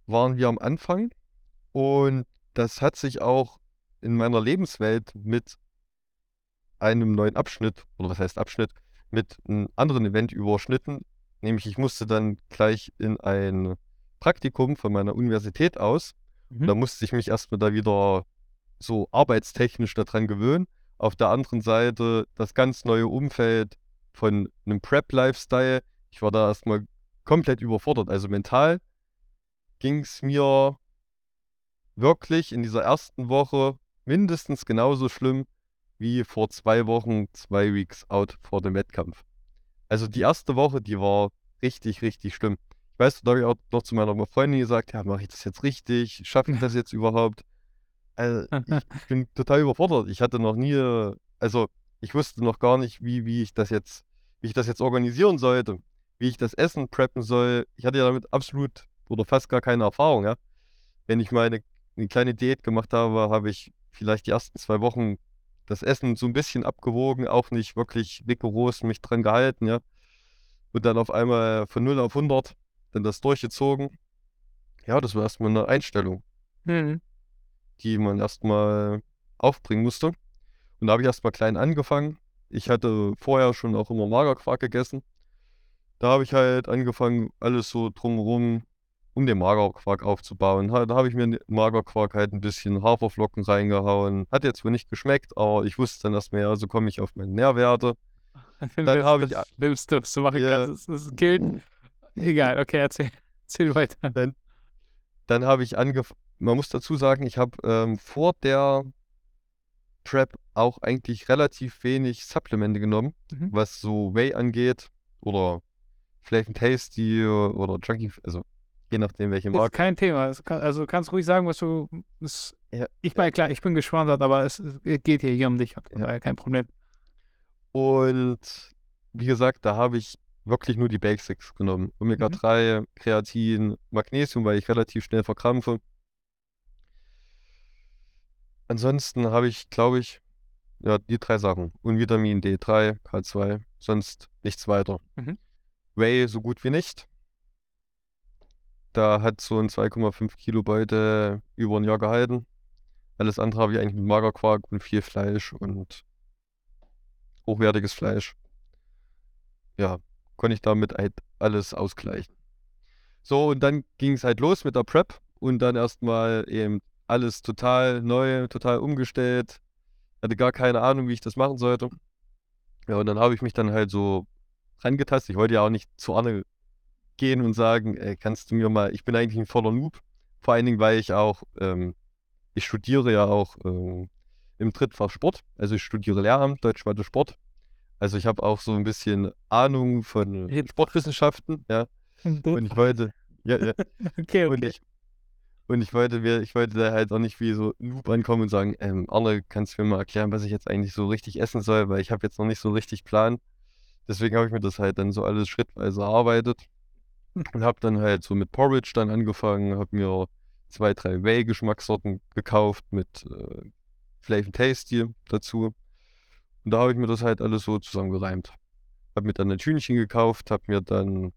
waren wir am Anfang. Und das hat sich auch in meiner Lebenswelt mit einem neuen Abschnitt, oder was heißt Abschnitt, mit einem anderen Event überschnitten, Nämlich ich musste dann gleich in ein Praktikum von meiner Universität aus. Mhm. Da musste ich mich erstmal da wieder so arbeitstechnisch daran gewöhnen. Auf der anderen Seite das ganz neue Umfeld von einem Prep-Lifestyle. Ich war da erstmal komplett überfordert. Also mental ging es mir wirklich in dieser ersten Woche mindestens genauso schlimm wie vor zwei Wochen, zwei Weeks out vor dem Wettkampf. Also die erste Woche, die war richtig, richtig schlimm. Ich weiß, da habe ich auch noch zu meiner Freundin gesagt, ja, mache ich das jetzt richtig? Schaffe ich das jetzt überhaupt? Also, ich bin total überfordert. Ich hatte noch nie, also ich wusste noch gar nicht, wie, wie ich das jetzt, wie ich das jetzt organisieren sollte, wie ich das Essen preppen soll. Ich hatte ja damit absolut oder fast gar keine Erfahrung, ja. Wenn ich mal eine, eine kleine Diät gemacht habe, habe ich vielleicht die ersten zwei Wochen das Essen so ein bisschen abgewogen, auch nicht wirklich rigoros mich dran gehalten, ja. Und dann auf einmal von 0 auf 100 dann das durchgezogen. Ja, das war erstmal eine Einstellung, Mhm. die man erstmal aufbringen musste. Und da habe ich erstmal klein angefangen. Ich hatte vorher schon auch immer Magerquark gegessen. Da habe ich halt angefangen, alles so drumherum um den Magerquark aufzubauen. Da habe ich mir in den Magerquark halt ein bisschen Haferflocken reingehauen. Hat jetzt wohl nicht geschmeckt, aber ich wusste dann erstmal, ja, so komme ich auf meine Nährwerte. Dann du habe ich, nimmst, was du machen ja, kannst, das, das gilt. Egal, okay, erzähl, erzähl weiter. dann, dann habe ich angefangen, man muss dazu sagen, ich habe ähm, vor der Prep auch eigentlich relativ wenig Supplemente genommen, Mhm. was so Whey angeht oder Flav Tasty oder Junkie, also je nachdem, welche Ist Marke. kein Thema. Kann, also kannst ruhig sagen, was du. Es, Ja, ich meine, klar, ich bin geschwandert, aber es, es geht hier, hier um dich. Ja. kein Problem. Und wie gesagt, da habe ich wirklich nur die Basics genommen. Mhm. Omega-3, Kreatin, Magnesium, weil ich relativ schnell verkrampfe. Ansonsten habe ich, glaube ich, ja, die drei Sachen. Und Vitamin D3, K2, sonst nichts weiter. Mhm. Whey so gut wie nicht. Da hat so ein 2,5 Kilo Beute über ein Jahr gehalten. Alles andere habe ich eigentlich mit Magerquark und viel Fleisch und hochwertiges Fleisch. Ja, konnte ich damit halt alles ausgleichen. So, und dann ging es halt los mit der Prep und dann erstmal eben alles total neu, total umgestellt. Hatte gar keine Ahnung, wie ich das machen sollte. Ja, und dann habe ich mich dann halt so rangetastet. Ich wollte ja auch nicht zu gehen und sagen, ey, kannst du mir mal, ich bin eigentlich ein voller Noob. Vor allen Dingen, weil ich auch, ähm, ich studiere ja auch ähm, im Drittfach Sport. Also ich studiere Lehramt, Deutsch, Mathe, Sport. Also ich habe auch so ein bisschen Ahnung von. Sportwissenschaften, ja. Und ich wollte, ja, ja. Okay, Und okay. ich, und ich wollte mir, ich wollte da halt auch nicht wie so Noob ankommen und sagen, ähm, Arne, kannst du mir mal erklären, was ich jetzt eigentlich so richtig essen soll, weil ich habe jetzt noch nicht so richtig Plan. Deswegen habe ich mir das halt dann so alles schrittweise erarbeitet und habe dann halt so mit Porridge dann angefangen, habe mir zwei, drei Whey-Geschmackssorten gekauft mit äh, Flav and Tasty dazu. Und da habe ich mir das halt alles so zusammengereimt. Habe mir dann ein Hühnchen gekauft, habe mir dann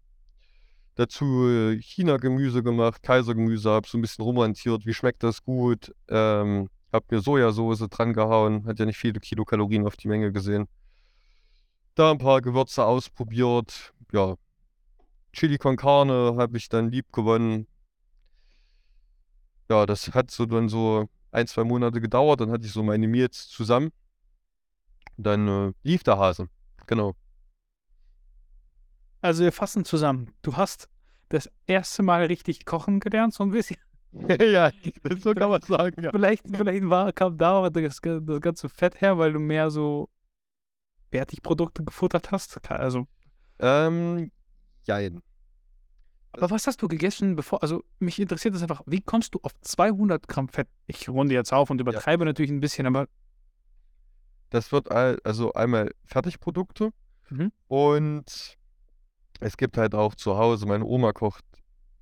dazu äh, China-Gemüse gemacht, Kaisergemüse, habe so ein bisschen rumrantiert, wie schmeckt das gut. Ähm, habe mir Sojasauce dran gehauen, hat ja nicht viele Kilokalorien auf die Menge gesehen. Da ein paar Gewürze ausprobiert. Ja, Chili con Carne habe ich dann lieb gewonnen. Ja, das hat so dann so ein, zwei Monate gedauert. Dann hatte ich so meine Meals zusammen. Dann äh, lief der Hase. Genau. Also wir fassen zusammen. Du hast das erste Mal richtig kochen gelernt, so ein bisschen. ja, so kann man sagen, ja. Vielleicht, vielleicht war, kam da das, das ganze Fett her, weil du mehr so Fertigprodukte gefuttert hast. Also, Ähm, jein. aber was hast du gegessen, bevor, also mich interessiert das einfach, wie kommst du auf 200 Gramm Fett? Ich runde jetzt auf und übertreibe natürlich ein bisschen, aber Das wird all, also einmal Fertigprodukte Mhm. und es gibt halt auch zu Hause, meine Oma kocht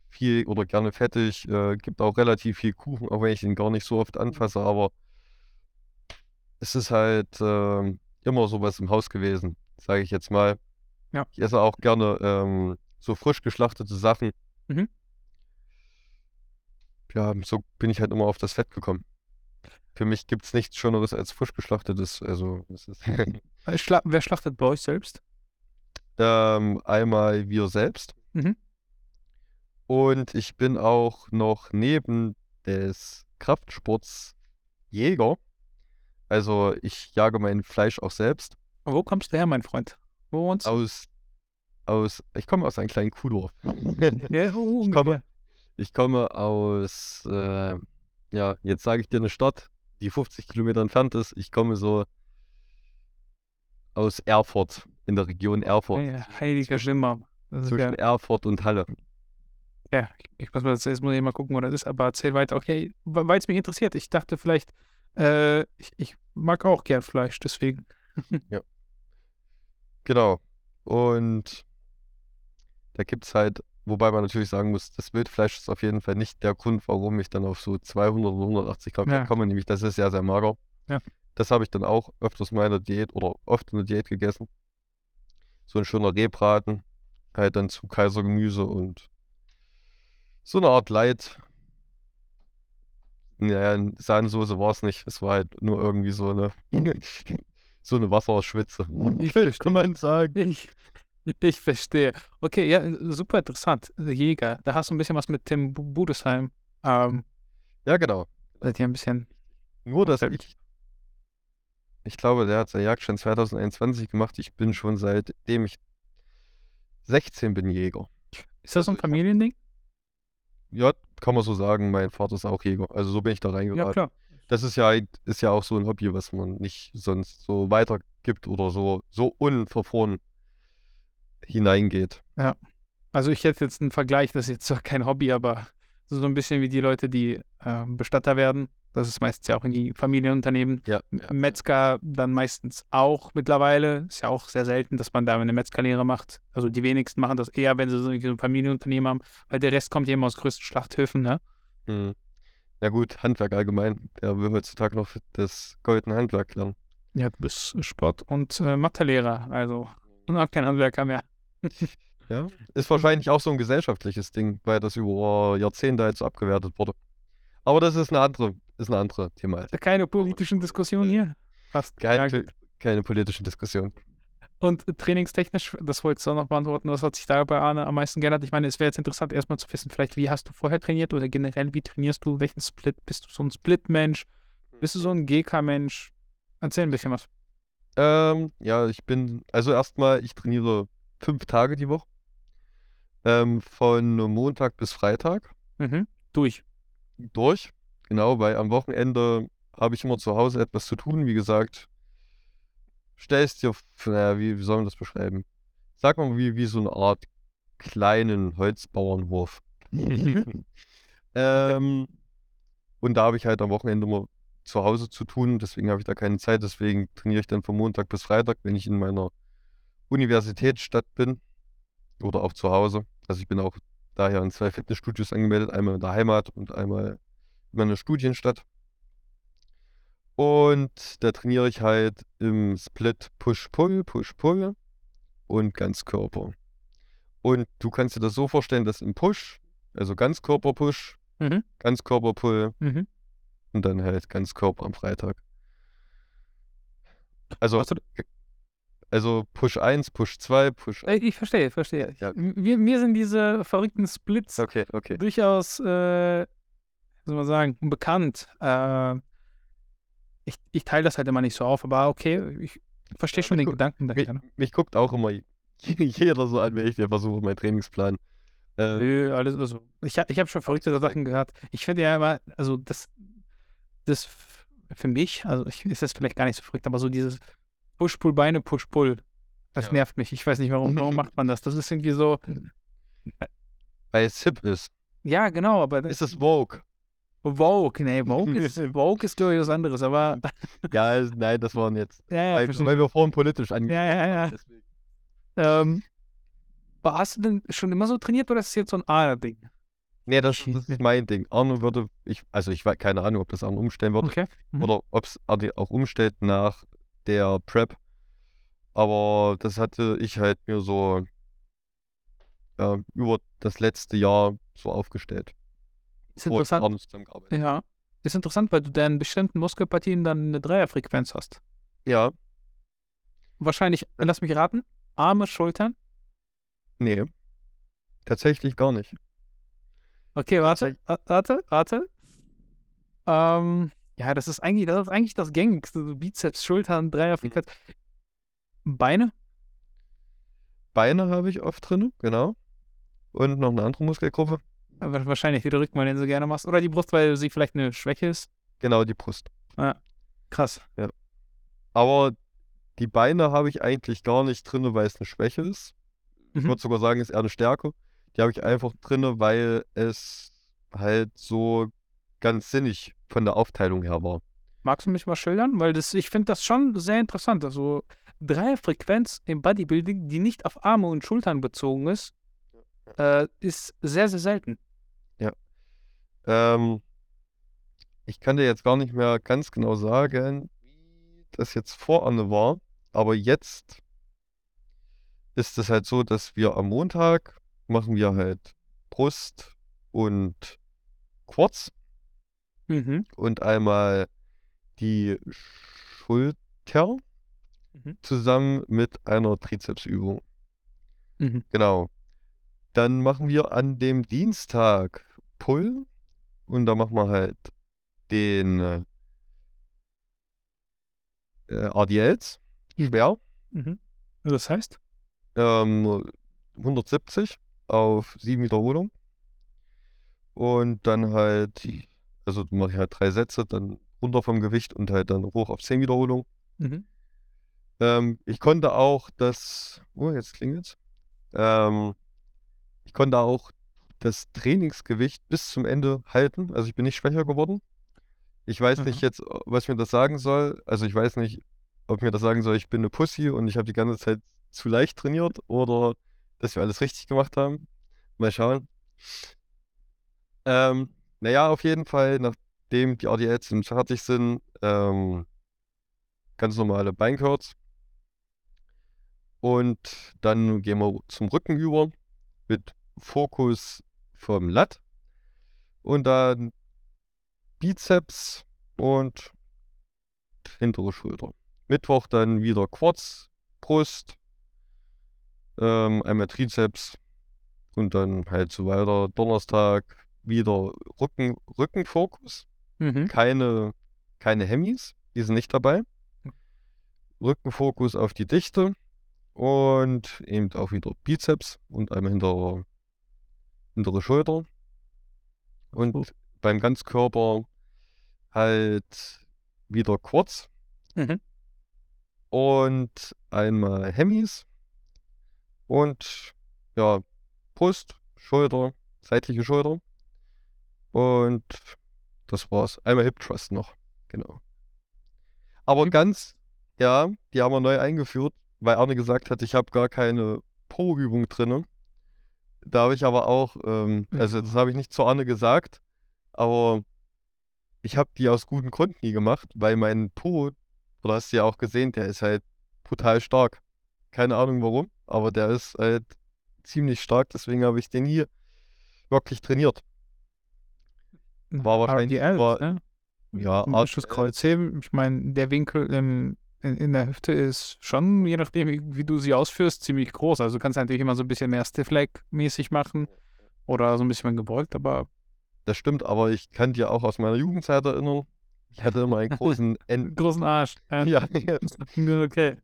viel oder gerne fettig, äh, gibt auch relativ viel Kuchen, auch wenn ich ihn gar nicht so oft anfasse, aber es ist halt ähm, immer sowas im Haus gewesen, sage ich jetzt mal. Ja. Ich esse auch gerne ähm, so frisch geschlachtete Sachen. Mhm. Ja, so bin ich halt immer auf das Fett gekommen. Für mich gibt es nichts Schöneres als frisch geschlachtetes. Also, äh, schla wer schlachtet bei euch selbst? Ähm, einmal wir selbst. Mhm. Und ich bin auch noch neben des Kraftsports Jäger. Also ich jage mein Fleisch auch selbst. Wo kommst du her, mein Freund? Wo wohnst du? Aus, aus, ich komme aus einem kleinen Kuhdorf. Ja, Ich komme, ich komme aus, äh, ja, jetzt sage ich dir eine Stadt, die 50 Kilometer entfernt ist. Ich komme so aus Erfurt, in der Region Erfurt. Ja, heiliger Schimmer. Das ist ja, Zwischen Erfurt und Halle. ja, ich muss mal, jetzt muss ich mal gucken, wo das ist, aber erzähl weiter. Okay, weil es mich interessiert. Ich dachte vielleicht, äh, ich, ich mag auch gern Fleisch, deswegen. Genau. Und da gibt es halt, wobei man natürlich sagen muss, das Wildfleisch ist auf jeden Fall nicht der Grund, warum ich dann auf so 200 oder 180 Gramm Ja. komme, nämlich das ist sehr, sehr mager. Ja. Das habe ich dann auch öfters in meiner Diät oder oft in der Diät gegessen. So ein schöner Rehbraten, halt dann zu Kaisergemüse und so eine Art Light. Naja, Sahnesoße war es nicht. Es war halt nur irgendwie so eine, so eine Wasserschwitze. Ich Kann man sagen. Ich, ich verstehe. Okay, ja, super interessant. Jäger. Da hast du ein bisschen was mit Tim Bu- Budesheim. Ähm, Ja, genau. seid ihr ein bisschen. Nur, dass ich, ich glaube, der hat seinen Jagdschein 2021 gemacht. Ich bin schon seitdem ich 16 bin Jäger. Ist das so ein Also Familiending? Ja, kann man so sagen. Mein Vater ist auch Jäger. Also so bin ich da Ja, reingeraten. klar. Das ist ja, ist ja auch so ein Hobby, was man nicht sonst so weitergibt oder so, so unverfroren hineingeht. Also ich hätte jetzt einen Vergleich, das ist jetzt zwar kein Hobby, aber so ein bisschen wie die Leute, die ähm, Bestatter werden. Das ist meistens ja auch in die Familienunternehmen. Ja, ja. Metzger dann meistens auch mittlerweile. Ist ja auch sehr selten, dass man da eine Metzgerlehre macht. Also die wenigsten machen das eher, wenn sie so ein Familienunternehmen haben, weil der Rest kommt ja immer aus größten Schlachthöfen, ne? Hm. Ja gut, Handwerk allgemein. Wer will heutzutage noch das goldene Handwerk lernen? Ja, du bist Sport- und äh, Mathelehrer, also und auch kein Handwerker mehr. Ja, ist wahrscheinlich auch so ein gesellschaftliches Ding, weil das über Jahrzehnte halt so abgewertet wurde. Aber das ist eine andere, ist eine andere Thema. Keine politischen Diskussionen hier. Fast. Keine, keine politischen Diskussionen. Und trainingstechnisch, das wolltest du auch noch beantworten, was hat sich da bei Arne am meisten geändert? Ich meine, es wäre jetzt interessant, erstmal zu wissen, vielleicht, wie hast du vorher trainiert oder generell, wie trainierst du? Welchen Split? Bist du so ein Split-Mensch? Bist du so ein GK-Mensch? Erzähl ein bisschen was. Ähm, ja, ich bin, also erstmal, ich trainiere fünf Tage die Woche. Ähm, von Montag bis Freitag Mhm. Durch. durch. Genau, weil am Wochenende habe ich immer zu Hause etwas zu tun. Wie gesagt, stellst dir, naja, wie, wie soll man das beschreiben? Sag mal, wie, wie so eine Art kleinen Holzbauernhof. Ähm, und da habe ich halt am Wochenende immer zu Hause zu tun, deswegen habe ich da keine Zeit. Deswegen trainiere ich dann von Montag bis Freitag, wenn ich in meiner Universitätsstadt bin oder auch zu Hause. Also ich bin auch daher in zwei Fitnessstudios angemeldet, einmal in der Heimat und einmal in meiner Studienstadt. Und da trainiere ich halt im Split Push-Pull, Push-Pull und Ganzkörper. Und du kannst dir das so vorstellen, dass im Push, also Ganzkörper-Push, Mhm. Ganzkörper-Pull Mhm. und dann halt Ganzkörper am Freitag. Also, also Push 1, Push 2, Push. ich verstehe, verstehe. Ja. Mir, mir sind diese verrückten Splits Okay, okay. durchaus, äh, soll man sagen, bekannt. Äh, ich ich teile das halt immer nicht so auf, aber okay, ich verstehe Ja, schon mich den gu- Gedanken Mich, dahinter. ne? mich guckt auch immer jeder so an, wenn ich dir versuche, meinen Trainingsplan. Äh, Nö, alles, also, ich, ich habe schon verrückte Sachen gehört. Ich finde ja immer, also das, das für mich, also ich, ist das vielleicht gar nicht so verrückt, aber so dieses Push-Pull-Beine, Push-Pull, das Ja. nervt mich. Ich weiß nicht, warum, warum macht man das? Das ist irgendwie so, weil es hip ist. ja, genau, aber Ist es Vogue? Vogue, nee, Vogue ist, Vogue ist durchaus anderes, aber Ja, nein, das waren jetzt. ja, ja, Weil, weil wir vorhin politisch angefangen ja, ja, ja. Deswegen. Ähm, hast du denn schon immer so trainiert oder ist es jetzt so ein A-Ding? Nee, das, das ist mein Ding. Arno würde, ich, also ich weiß keine Ahnung, ob das Arno umstellen wird Okay. Mhm. oder ob es Arno auch umstellt nach der Prep. Aber das hatte ich halt mir so ja, über das letzte Jahr so aufgestellt. Ist interessant. Ja. Ist interessant, weil du da in bestimmten Muskelpartien dann eine Dreierfrequenz hast. Ja, Wahrscheinlich, lass mich raten, Arme, Schultern. Nee. Tatsächlich gar nicht. Okay, warte, wa- warte, warte. Ähm, ja, das ist eigentlich, das ist eigentlich das Gängigste. So Bizeps, Schultern, Dreierfrequenz. Beine? Beine habe ich oft drin, genau. Und noch eine andere Muskelgruppe. Aber Wahrscheinlich der Rücken, weil den du gerne machst. Oder die Brust, weil sie vielleicht eine Schwäche ist. Genau, die Brust. Krass. Aber die Beine habe ich eigentlich gar nicht drin, weil es eine Schwäche ist. Ich Mhm. würde sogar sagen, es ist eher eine Stärke. Die habe ich einfach drin, weil es halt so ganz sinnig von der Aufteilung her war. Magst du mich mal schildern? Weil das, ich finde das schon sehr interessant. Also Dreierfrequenz im Bodybuilding, die nicht auf Arme und Schultern bezogen ist, äh, ist sehr, sehr selten. Ähm, ich kann dir jetzt gar nicht mehr ganz genau sagen, wie das jetzt vor Anne war, aber jetzt ist es halt so, dass wir am Montag machen wir halt Brust und Quads Mhm. und einmal die Schulter Mhm. zusammen mit einer Trizepsübung. Mhm. Genau. Dann machen wir an dem Dienstag Pull und da machen wir halt den äh, äh, RDLs, schwer, Mhm. Das heißt? ähm, 170 auf 7 Wiederholungen. Und dann halt, also mache ich halt drei Sätze, dann runter vom Gewicht und halt dann hoch auf 10 Wiederholungen. Mhm. Ähm, ich konnte auch das, oh, jetzt klingelt's. Ähm, ich konnte auch das Trainingsgewicht bis zum Ende halten. Also ich bin nicht schwächer geworden. Ich weiß nicht Aha. jetzt, was mir das sagen soll. Also ich weiß nicht, ob mir das sagen soll, ich bin eine Pussy und ich habe die ganze Zeit zu leicht trainiert oder dass wir alles richtig gemacht haben. Mal schauen. Ähm, naja, auf jeden Fall, nachdem die RDLs fertig sind, ähm, ganz normale Beincurls. Und dann gehen wir zum Rücken über mit Fokus vom Lat. Und dann Bizeps und hintere Schulter. Mittwoch dann wieder Quads, Brust, ähm, einmal Trizeps und dann halt so weiter. Donnerstag wieder Rücken, Rückenfokus. Mhm. Keine, keine Hemmis, die sind nicht dabei. Rückenfokus auf die Dichte und eben auch wieder Bizeps und einmal hintere, hintere Schulter. Und Gut. beim Ganzkörper halt wieder Quads Mhm. und einmal Hemmis und ja, Brust, Schulter, seitliche Schulter und das war's. Einmal Hip Thrust noch, genau. Aber ganz, ja, die haben wir neu eingeführt, weil Arne gesagt hat, ich habe gar keine Po-Übung drinne. Da habe ich aber auch, ähm, also das habe ich nicht zu Arne gesagt, aber ich habe die aus gutem Grund nie gemacht, weil mein Po, oder hast du ja auch gesehen, der ist halt brutal stark. Keine Ahnung warum, aber der ist halt ziemlich stark, deswegen habe ich den hier wirklich trainiert. War wahrscheinlich RDLs, war- ne? Ja, Kreuzheben. Ich meine, der Winkel im, in, in der Hüfte ist schon, je nachdem, wie, wie du sie ausführst, ziemlich groß. Also du kannst natürlich immer so ein bisschen mehr Stiff-Leg-mäßig machen oder so ein bisschen gebeugt, aber das stimmt, aber ich kann dir auch aus meiner Jugendzeit erinnern, ich hatte immer einen großen N. großen Arsch. Ja. Ja, Okay.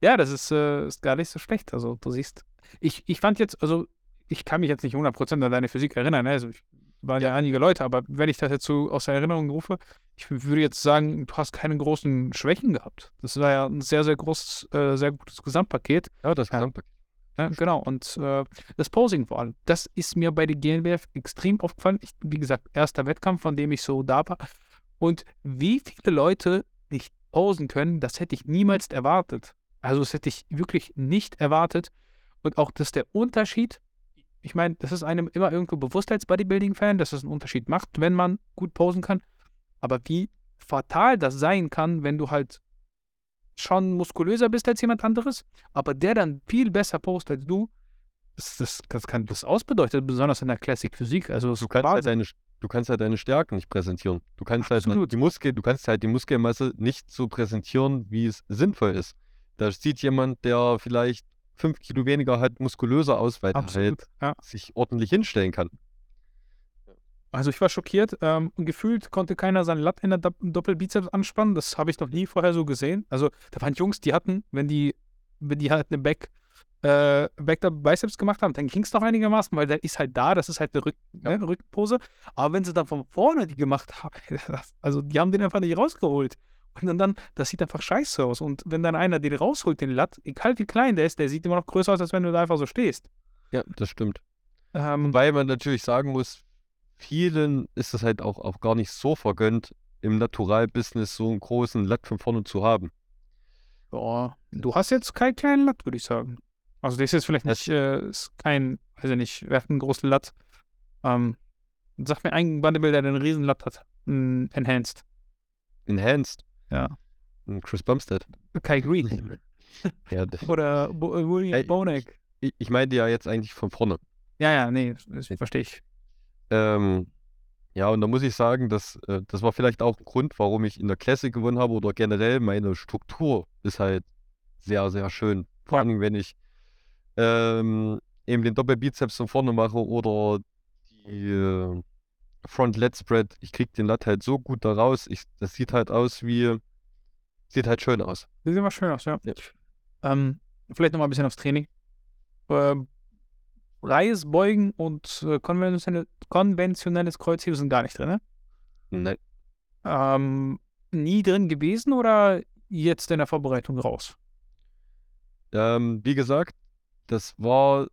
Ja, das ist, äh, ist gar nicht so schlecht. Also, du siehst. Ich, ich fand jetzt, also, ich kann mich jetzt nicht 100% an deine Physik erinnern. Ne? Also, ich, waren ja. einige Leute, aber wenn ich das jetzt so aus der Erinnerung rufe, ich würde jetzt sagen, du hast keine großen Schwächen gehabt. Das war ja ein sehr, sehr großes, äh, sehr gutes Gesamtpaket. ja, das Ja. Gesamtpaket. Ja, genau. Und äh, das Posing vor allem, das ist mir bei der GNBF extrem aufgefallen. Ich, wie gesagt, erster Wettkampf, von dem ich so da war. Und wie viele Leute nicht posen können, das hätte ich niemals erwartet. Also das hätte ich wirklich nicht erwartet. Und auch, dass der Unterschied, ich meine, das ist einem immer irgendwo bewusst als Bodybuilding-Fan, dass es einen Unterschied macht, wenn man gut posen kann. Aber wie fatal das sein kann, wenn du halt schon muskulöser bist als jemand anderes, aber der dann viel besser post als du, das, das, das kann das ausbedeutet, besonders in der Classic Physik. Also Du kannst halt deine, du kannst halt deine Stärken nicht präsentieren. Du kannst halt die Muskel, du kannst halt die Muskelmasse nicht so präsentieren, wie es sinnvoll ist. Da sieht jemand, der vielleicht fünf Kilo weniger halt muskulöser aus, weil er Absolut. halt Ja. sich ordentlich hinstellen kann. Also ich war schockiert. Ähm, gefühlt konnte keiner seinen Lat in der Dopp- Doppelbizeps anspannen. Das habe ich noch nie vorher so gesehen. Also da waren Jungs, die hatten, wenn die, wenn die halt eine Back, äh, Back Biceps gemacht haben, dann ging es noch einigermaßen, weil der ist halt da, das ist halt eine Rück, ne, Rückenpose. Aber wenn sie dann von vorne die gemacht haben, also die haben den einfach nicht rausgeholt. Und dann, dann, das sieht einfach scheiße aus. Und wenn dann einer den rausholt, den Lat, egal wie klein der ist, der sieht immer noch größer aus, als wenn du da einfach so stehst. Ja, das stimmt. Ähm, Wobei man natürlich sagen muss, vielen ist es halt auch, auch gar nicht so vergönnt, im Natural-Business so einen großen Lat von vorne zu haben. Ja, du hast jetzt keinen kleinen Latt, würde ich sagen. Also das ist jetzt vielleicht nicht, äh, ist kein, weiß ich nicht, wer hat einen großen Latt? Ähm, sag mir einen Bodybuilder, der einen riesen Latt hat. Enhanced. Enhanced. Ja. Chris Bumstead. Kai Green. Ja, Oder Bo äh, William Bonek. ich, ich meinte ja jetzt eigentlich von vorne. Ja, ja, nee, das verstehe ich. Ähm, ja, und da muss ich sagen, dass, äh, das war vielleicht auch ein Grund, warum ich in der Classic gewonnen habe oder generell meine Struktur ist halt sehr, sehr schön. Vor allem, wenn ich ähm, eben den Doppelbizeps von vorne mache oder die Front Lat Spread. Ich krieg den Lat halt so gut da raus. Ich, das sieht halt aus wie, sieht halt schön aus. Das sieht immer schön aus, ja. Ja. Ähm, vielleicht nochmal ein bisschen aufs Training. Ähm, Freies Beugen und äh, konventionelle, konventionelles Kreuzheben sind gar nicht drin, ne? Nein. Ähm, nie drin gewesen oder jetzt in der Vorbereitung raus? Ähm, wie gesagt, das war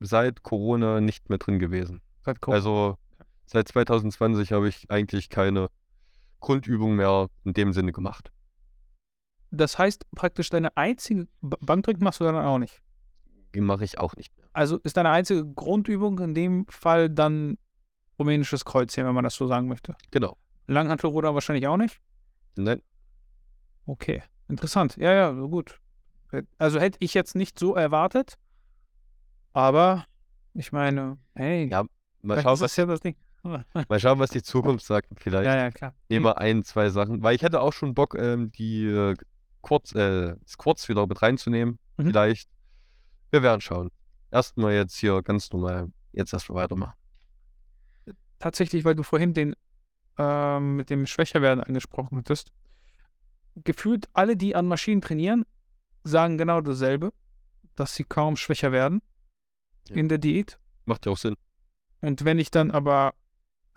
seit Corona nicht mehr drin gewesen. Seit Corona. Also seit 2020 habe ich eigentlich keine Grundübung mehr in dem Sinne gemacht. das heißt praktisch deine einzige Bankdrücken machst du dann auch nicht. Die mache ich auch nicht mehr. Also ist deine einzige Grundübung in dem Fall dann rumänisches Kreuzheben, wenn man das so sagen möchte. Genau. Langhantelruder wahrscheinlich auch nicht. Nein, Okay, interessant. Ja, ja, so gut. Also hätte ich jetzt nicht so erwartet, aber ich meine, hey, Ja, mal schauen, ist was, ja das Ding. mal schauen, was die Zukunft sagt. Vielleicht Ja, ja, klar. nehmen wir ein, zwei Sachen. Weil ich hätte auch schon Bock, ähm, die äh, Kurz, äh, Squats wieder mit reinzunehmen. Mhm. Vielleicht. Wir werden schauen. Erstmal jetzt hier ganz normal. Jetzt erstmal weitermachen. tatsächlich, weil du vorhin den ähm, mit dem Schwächerwerden angesprochen hattest, gefühlt alle, die an Maschinen trainieren, sagen genau dasselbe, dass sie kaum schwächer werden Ja. in der Diät. Macht ja auch Sinn. Und wenn ich dann aber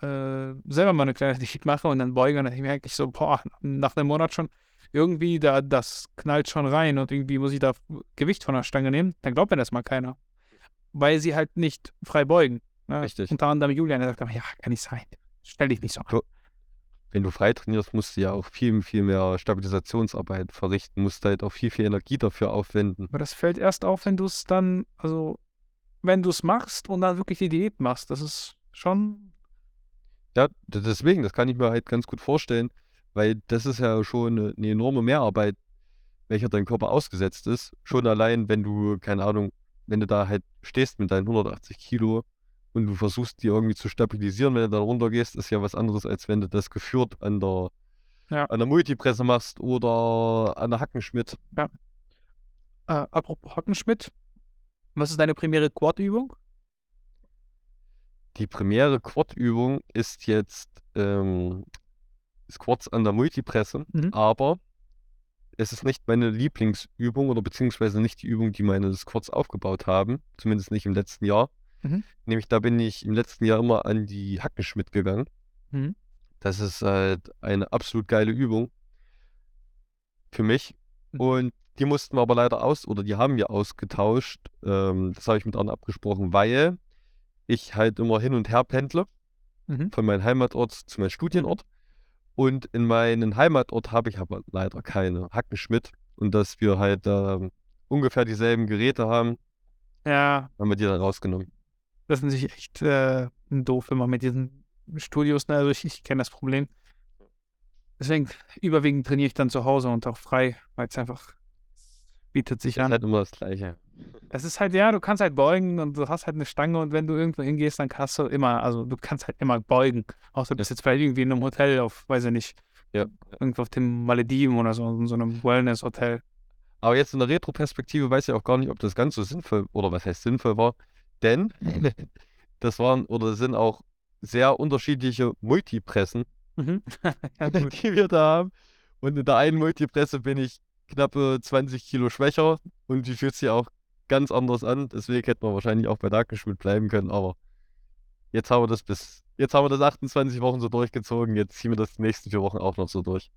äh, selber mal eine kleine Diät mache und dann beuge, dann merke ich so, boah, nach einem Monat schon, irgendwie, da, das knallt schon rein und irgendwie muss ich da Gewicht von der Stange nehmen, dann glaubt mir das mal keiner. Weil sie halt nicht frei beugen. Ne? Richtig. Unter anderem Julian, der sagt immer, ja, kann nicht sein. Stell dich nicht so an. Wenn du frei trainierst, musst du ja auch viel, viel mehr Stabilisationsarbeit verrichten, musst halt auch viel, viel Energie dafür aufwenden. Aber das fällt erst auf, wenn du es dann, also wenn du es machst und dann wirklich die Diät machst. Das ist schon, Ja, d- deswegen, das kann ich mir halt ganz gut vorstellen, weil das ist ja schon eine, eine enorme Mehrarbeit, welcher dein Körper ausgesetzt ist. Schon allein, wenn du, keine Ahnung, wenn du da halt stehst mit deinen 180 Kilo und du versuchst, die irgendwie zu stabilisieren, wenn du dann runtergehst, ist ja was anderes, als wenn du das geführt an der, Ja. an der Multipresse machst oder an der Hackenschmidt. äh, apropos Hockenschmidt, was ist deine primäre Quad-Übung? Die primäre Quad-Übung ist jetzt ähm, Squats an der Multipresse, Mhm. aber es ist nicht meine Lieblingsübung oder beziehungsweise nicht die Übung, die meine Squats aufgebaut haben, zumindest nicht im letzten Jahr. Mhm. Nämlich da bin ich im letzten Jahr immer an die Hackenschmidt gegangen. Mhm. Das ist halt eine absolut geile Übung für mich. Mhm. Und die mussten wir aber leider aus, oder die haben wir ausgetauscht. Ähm, das habe ich mit Arne abgesprochen, weil ich halt immer hin und her pendle Mhm. von meinem Heimatort zu meinem Studienort. Und in meinen Heimatort habe ich aber leider keine Hackenschmidt. Und dass wir halt ähm, ungefähr dieselben Geräte haben, Ja, haben wir die dann rausgenommen. das ist natürlich echt äh, doof immer mit diesen Studios. Ne? Also ich, ich kenne das Problem. Deswegen überwiegend trainiere ich dann zu Hause und auch frei, weil es einfach bietet sich Das ist an. halt immer das Gleiche. Es ist halt, ja, du kannst halt beugen und du hast halt eine Stange und wenn du irgendwo hingehst, dann kannst du immer, also du kannst halt immer beugen. Außer du bist jetzt vielleicht irgendwie in einem Hotel auf, weiß ich nicht, Ja. irgendwo auf den Malediven oder so, in so einem Wellness-Hotel. Aber jetzt in der Retro-Perspektive weiß ich auch gar nicht, ob das ganz so sinnvoll oder was heißt sinnvoll war. Denn das waren oder sind auch sehr unterschiedliche Multipressen, Mhm. Ja, die wir da haben. Und in der einen Multipresse bin ich knappe 20 Kilo schwächer und die fühlt sich auch ganz anders an. Deswegen hätten wir wahrscheinlich auch bei Dagenschmidt bleiben können. Aber jetzt haben wir das bis, jetzt haben wir das 28 Wochen so durchgezogen. Jetzt ziehen wir das die nächsten vier Wochen auch noch so durch.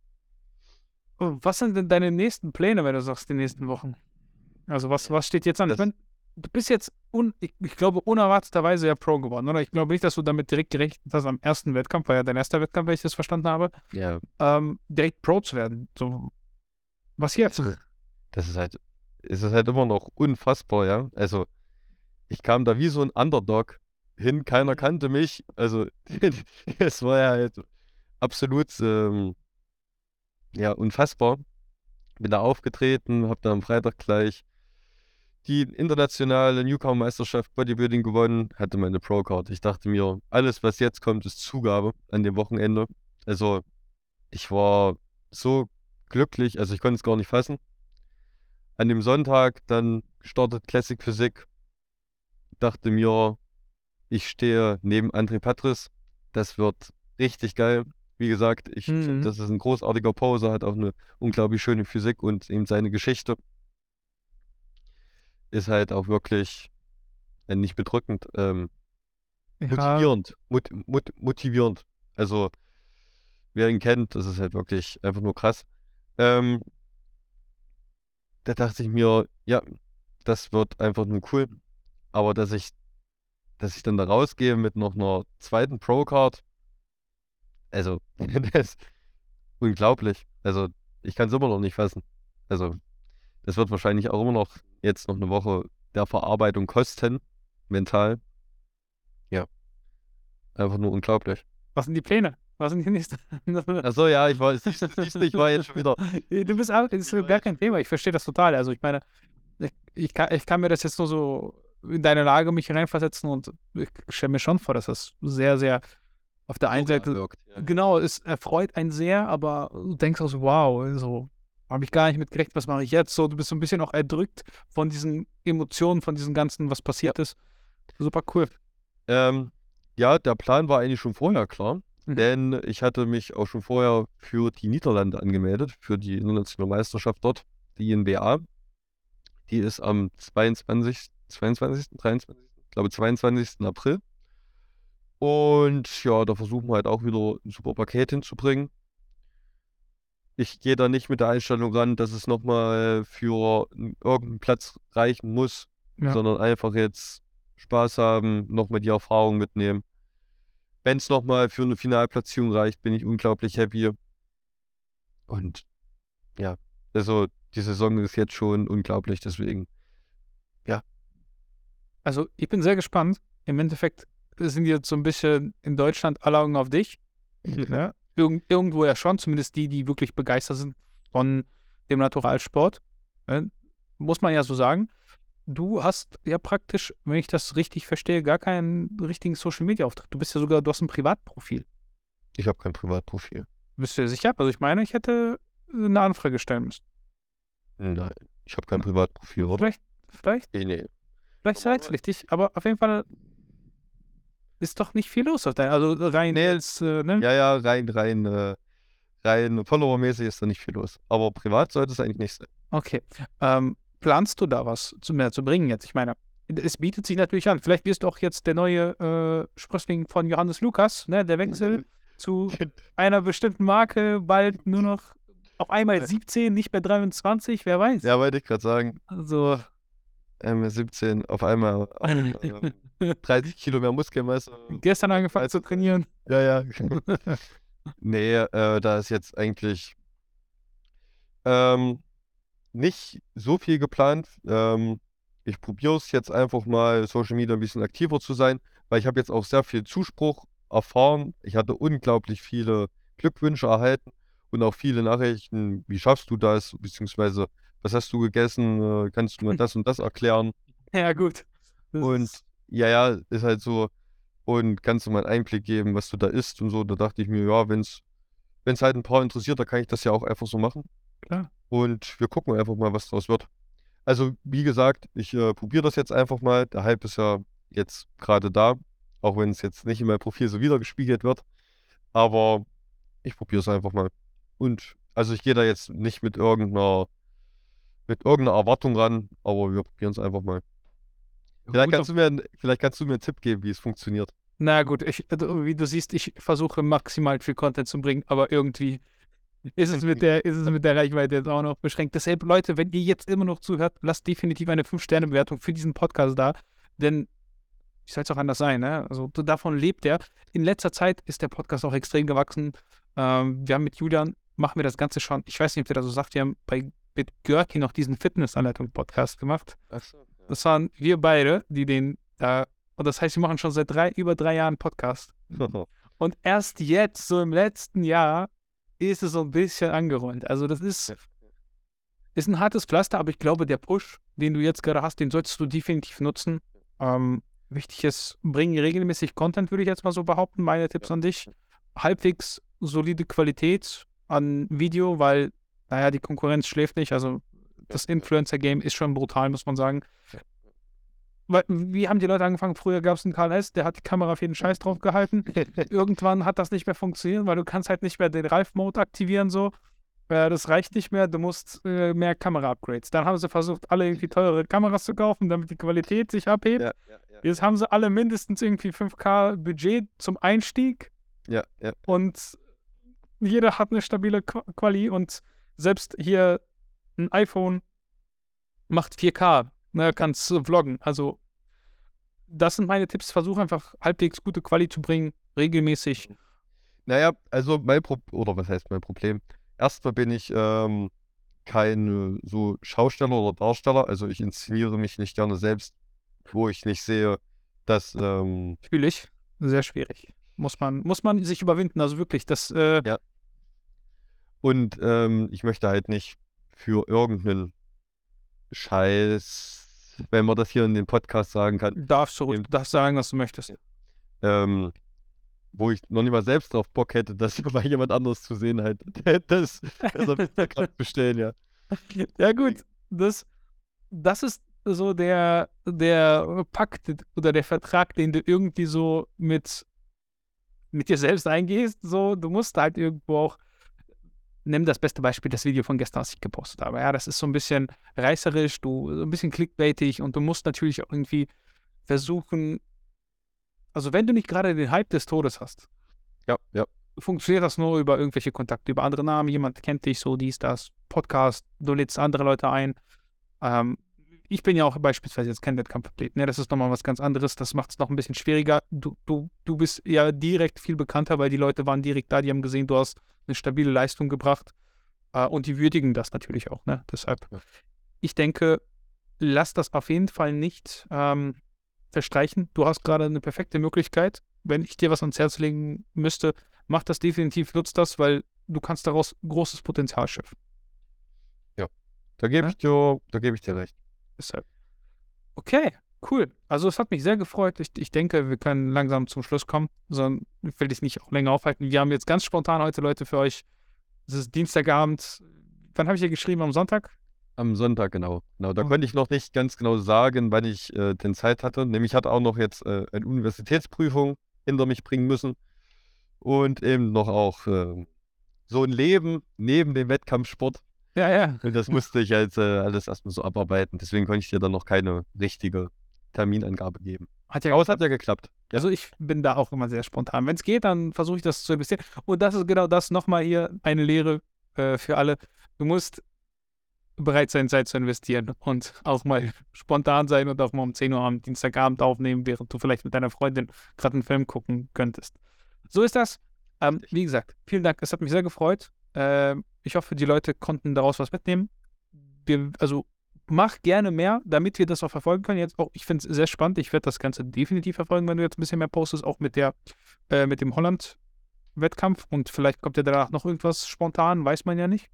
Oh, Was sind denn deine nächsten Pläne, wenn du sagst, die nächsten Wochen? Also was, was steht jetzt an? Ich mein, du bist jetzt, un, ich, ich glaube, unerwarteterweise ja Pro geworden, oder? Ich glaube nicht, dass du damit direkt gerechnet hast, am ersten Wettkampf, war ja dein erster Wettkampf, wenn ich das verstanden habe, Ja, ähm, direkt Pro zu werden. So, was jetzt? das ist halt, es ist halt immer noch unfassbar, ja. Also, ich kam da wie so ein Underdog hin, keiner kannte mich. Also, es war ja halt absolut, ähm, ja, unfassbar. Bin da aufgetreten, habe dann am Freitag gleich die internationale Newcomer-Meisterschaft Bodybuilding gewonnen, hatte meine Pro-Card. Ich dachte mir, alles, was jetzt kommt, ist Zugabe an dem Wochenende. Also, ich war so glücklich, also ich konnte es gar nicht fassen. An dem Sonntag dann startet Classic Physik. Dachte mir, ich stehe neben André Patris. Das wird richtig geil. Wie gesagt, ich Mhm. das ist ein großartiger Poser, hat auch eine unglaublich schöne Physik und eben seine Geschichte ist halt auch wirklich äh, nicht bedrückend, ähm, Ja, motivierend. Mot mot motivierend. Also, wer ihn kennt, das ist halt wirklich einfach nur krass. Ähm, da dachte ich mir, ja, das wird einfach nur cool. Aber dass ich, dass ich dann da rausgehe mit noch einer zweiten Pro-Card, also, das ist unglaublich. Also, ich kann es immer noch nicht fassen. Also, das wird wahrscheinlich auch immer noch jetzt noch eine Woche der Verarbeitung kosten, mental. Ja. Einfach nur unglaublich. was sind die Pläne? Was sind die nächsten? Achso, ja, ich war, ich war jetzt schon wieder. Du bist auch, das ist gar kein Thema. Ich verstehe das total. Also ich meine, ich, ich, kann, ich kann mir das jetzt nur so in deine Lage mich reinversetzen und ich stelle mir schon vor, dass das sehr, sehr auf der einen Seite, wirkt. Ja. genau, es erfreut einen sehr, aber du denkst auch so, wow, so habe ich gar nicht mit gerechnet, was mache ich jetzt? So, du bist so ein bisschen auch erdrückt von diesen Emotionen, von diesem Ganzen, was passiert ist. Super cool. Ähm, ja, der Plan war eigentlich schon vorher klar, Mhm. denn ich hatte mich auch schon vorher für die Niederlande angemeldet, für die internationale Meisterschaft dort, die INBA. Die ist am 22., 22., 23., ich glaube 22. April. Und ja, da versuchen wir halt auch wieder ein super Paket hinzubringen. Ich gehe da nicht mit der Einstellung ran, dass es nochmal für irgendeinen Platz reichen muss, Ja. sondern einfach jetzt Spaß haben, nochmal die Erfahrung mitnehmen. Wenn es nochmal für eine Finalplatzierung reicht, bin ich unglaublich happy. Und ja, also die Saison ist jetzt schon unglaublich, deswegen. Also ich bin sehr gespannt. Im Endeffekt sind jetzt so ein bisschen in Deutschland alle Augen auf dich. Ne? Irgend, irgendwo ja schon, zumindest die, die wirklich begeistert sind von dem Naturalsport. Ne? Muss man ja so sagen. Du hast ja praktisch, wenn ich das richtig verstehe, gar keinen richtigen Social Media Auftritt. Du bist ja sogar, du hast ein Privatprofil. Ich habe kein Privatprofil. Bist du dir sicher? Also ich meine, ich hätte eine Anfrage stellen müssen. Nein, ich habe kein Privatprofil, oder? Vielleicht, vielleicht, Nee, nee. vielleicht sei es richtig, aber auf jeden Fall ist doch nicht viel los auf deinem, also rein Nee, jetzt, äh, ne? Ja, ja, rein, rein, äh, rein Follower-mäßig ist da nicht viel los. Aber privat sollte es eigentlich nicht sein. Okay. Ähm, planst du da was zu mehr zu bringen jetzt? Ich meine, es bietet sich natürlich an. Vielleicht wirst du auch jetzt der neue äh, Sprössling von Johannes Lukas, ne? Der Wechsel zu einer bestimmten Marke, bald nur noch auf einmal 17, nicht mehr 23, wer weiß. Ja, wollte ich gerade sagen. Also, Ähm, 17 auf einmal ähm, 30 Kilo mehr Muskelmasse. gestern angefangen zu trainieren. Ja, ja. Nee, äh, da ist jetzt eigentlich ähm, nicht so viel geplant. Ähm, ich probiere es jetzt einfach mal, Social Media ein bisschen aktiver zu sein, weil ich habe jetzt auch sehr viel Zuspruch erfahren. Ich hatte unglaublich viele Glückwünsche erhalten und auch viele Nachrichten, wie schaffst du das, beziehungsweise was hast du gegessen, äh, kannst du mir das und das erklären? Ja, gut. Das Und ja, ja, ist halt so. Und kannst du mal einen Einblick geben, was du da isst und so. Da dachte ich mir, ja, wenn es halt ein paar interessiert, dann kann ich das ja auch einfach so machen. Klar. Und wir gucken einfach mal, was draus wird. Also, wie gesagt, ich äh, probiere das jetzt einfach mal. Der Hype ist ja jetzt gerade da, auch wenn es jetzt nicht in meinem Profil so wiedergespiegelt wird. Aber ich probiere es einfach mal. Und also ich gehe da jetzt nicht mit irgendeiner mit irgendeiner Erwartung ran, aber wir probieren es einfach mal. Vielleicht kannst, du mir, vielleicht kannst du mir einen Tipp geben, wie es funktioniert. Na gut, ich, also, wie du siehst, ich versuche maximal viel Content zu bringen, aber irgendwie ist es mit der, ist es mit der Reichweite jetzt auch noch beschränkt. Deshalb, Leute, wenn ihr jetzt immer noch zuhört, lasst definitiv eine 5-Sterne-Bewertung für diesen Podcast da, denn wie soll es auch anders sein, ne? Also davon lebt er. In letzter Zeit ist der Podcast auch extrem gewachsen. Ähm, wir haben mit Julian, machen wir das Ganze schon, ich weiß nicht, ob der das so sagt, wir haben bei mit Görki noch diesen Fitnessanleitung-Podcast gemacht. Achso. Das waren wir beide, die den da, und das heißt, wir machen schon seit drei, über drei Jahren Podcast. Und erst jetzt, so im letzten Jahr, ist es so ein bisschen angerollt. Also das ist, ist ein hartes Pflaster, aber ich glaube, der Push, den du jetzt gerade hast, den solltest du definitiv nutzen. Ähm, wichtig ist, bring regelmäßig Content, würde ich jetzt mal so behaupten. Meine Tipps Ja. an dich. Halbwegs solide Qualität an Video, weil, naja, die Konkurrenz schläft nicht. Also das Influencer-Game ist schon brutal, muss man sagen. Wie haben die Leute angefangen? Früher gab es einen Karl S., der hat die Kamera auf jeden Scheiß drauf gehalten. Irgendwann hat das nicht mehr funktioniert, weil du kannst halt nicht mehr den Ralf-Mode aktivieren so. Äh, das reicht nicht mehr, du musst äh, mehr Kamera-Upgrades. Dann haben sie versucht, alle irgendwie teure Kameras zu kaufen, damit die Qualität sich abhebt. Ja, ja, ja. Jetzt haben sie alle mindestens irgendwie 5K Budget zum Einstieg Ja, ja. und jeder hat eine stabile Qu- Quali und selbst hier ein iPhone macht 4K, ne, kannst du vloggen. Also das sind meine Tipps. Versuch einfach halbwegs gute Quali zu bringen, regelmäßig. Naja, also mein Problem, oder was heißt mein Problem? Erstmal bin ich ähm, kein äh, so Schausteller oder Darsteller, also ich inszeniere mich nicht gerne selbst, wo ich nicht sehe, dass, ähm, Fühle ich. Sehr schwierig. Muss man, muss man sich überwinden. Also wirklich, das äh, und ähm, ich möchte halt nicht für irgendeinen Scheiß, wenn man das hier in den Podcast sagen kann, darfst du ruhig, darfst sagen, was du möchtest. ähm, wo ich noch nicht mal selbst drauf Bock hätte, das bei jemand anderes zu sehen halt. Das, das gerade bestellen, ja. Ja, gut. Das, das ist so der, der Pakt oder der Vertrag, den du irgendwie so mit, mit dir selbst eingehst. So, du musst halt irgendwo auch. Nimm das beste Beispiel, das Video von gestern, was ich gepostet habe. Ja, das ist so ein bisschen reißerisch, du, so ein bisschen clickbaitig und du musst natürlich auch irgendwie versuchen. Also, wenn du nicht gerade den Hype des Todes hast, Ja, ja. funktioniert das nur über irgendwelche Kontakte, über andere Namen, jemand kennt dich, so dies, das, Podcast, du lädst andere Leute ein. Ähm, ich bin ja auch beispielsweise jetzt kein Wettkampfathlet, ne? das ist nochmal was ganz anderes, das macht es noch ein bisschen schwieriger. Du, du, du bist ja direkt viel bekannter, weil die Leute waren direkt da, die haben gesehen, du hast eine stabile Leistung gebracht äh, und die würdigen das natürlich auch, ne? deshalb. Ja. Ich denke, lass das auf jeden Fall nicht ähm, verstreichen. Du hast gerade eine perfekte Möglichkeit. Wenn ich dir was ans Herz legen müsste, mach das definitiv, nutz das, weil du kannst daraus großes Potenzial schöpfen. Da gebe Ja? ich dir, da gebe ich dir recht. Deshalb. Okay, cool. Also es hat mich sehr gefreut. Ich, ich denke, wir können langsam zum Schluss kommen. Sondern ich will dich nicht auch länger aufhalten. Wir haben jetzt ganz spontan heute Leute für euch. Es ist Dienstagabend. Wann habe ich hier geschrieben? Am Sonntag? Am Sonntag, genau. Genau, da Oh. konnte ich noch nicht ganz genau sagen, wann ich äh, denn Zeit hatte. Nämlich hatte auch noch jetzt äh, eine Universitätsprüfung hinter mich bringen müssen. Und eben noch auch äh, so ein Leben neben dem Wettkampfsport. Ja, ja. Und das musste ich jetzt äh, alles erstmal so abarbeiten. Deswegen konnte ich dir dann noch keine richtige Terminangabe geben. Hat ja Aber es hat ja geklappt. Ja. Also ich bin da auch immer sehr spontan. Wenn es geht, dann versuche ich das zu investieren. Und das ist genau das nochmal hier eine Lehre äh, für alle. Du musst bereit sein, Zeit zu investieren und auch mal spontan sein und auch mal um 10 Uhr am Dienstagabend aufnehmen, während du vielleicht mit deiner Freundin gerade einen Film gucken könntest. So ist das. Ähm, wie gesagt, vielen Dank. Es hat mich sehr gefreut. Ähm, ich hoffe, die Leute konnten daraus was mitnehmen. Wir, also mach gerne mehr, damit wir das auch verfolgen können. Jetzt auch, ich finde es sehr spannend. Ich werde das Ganze definitiv verfolgen, wenn du jetzt ein bisschen mehr postest, auch mit der, äh, mit dem Holland-Wettkampf. Und vielleicht kommt ja danach noch irgendwas spontan, weiß man ja nicht.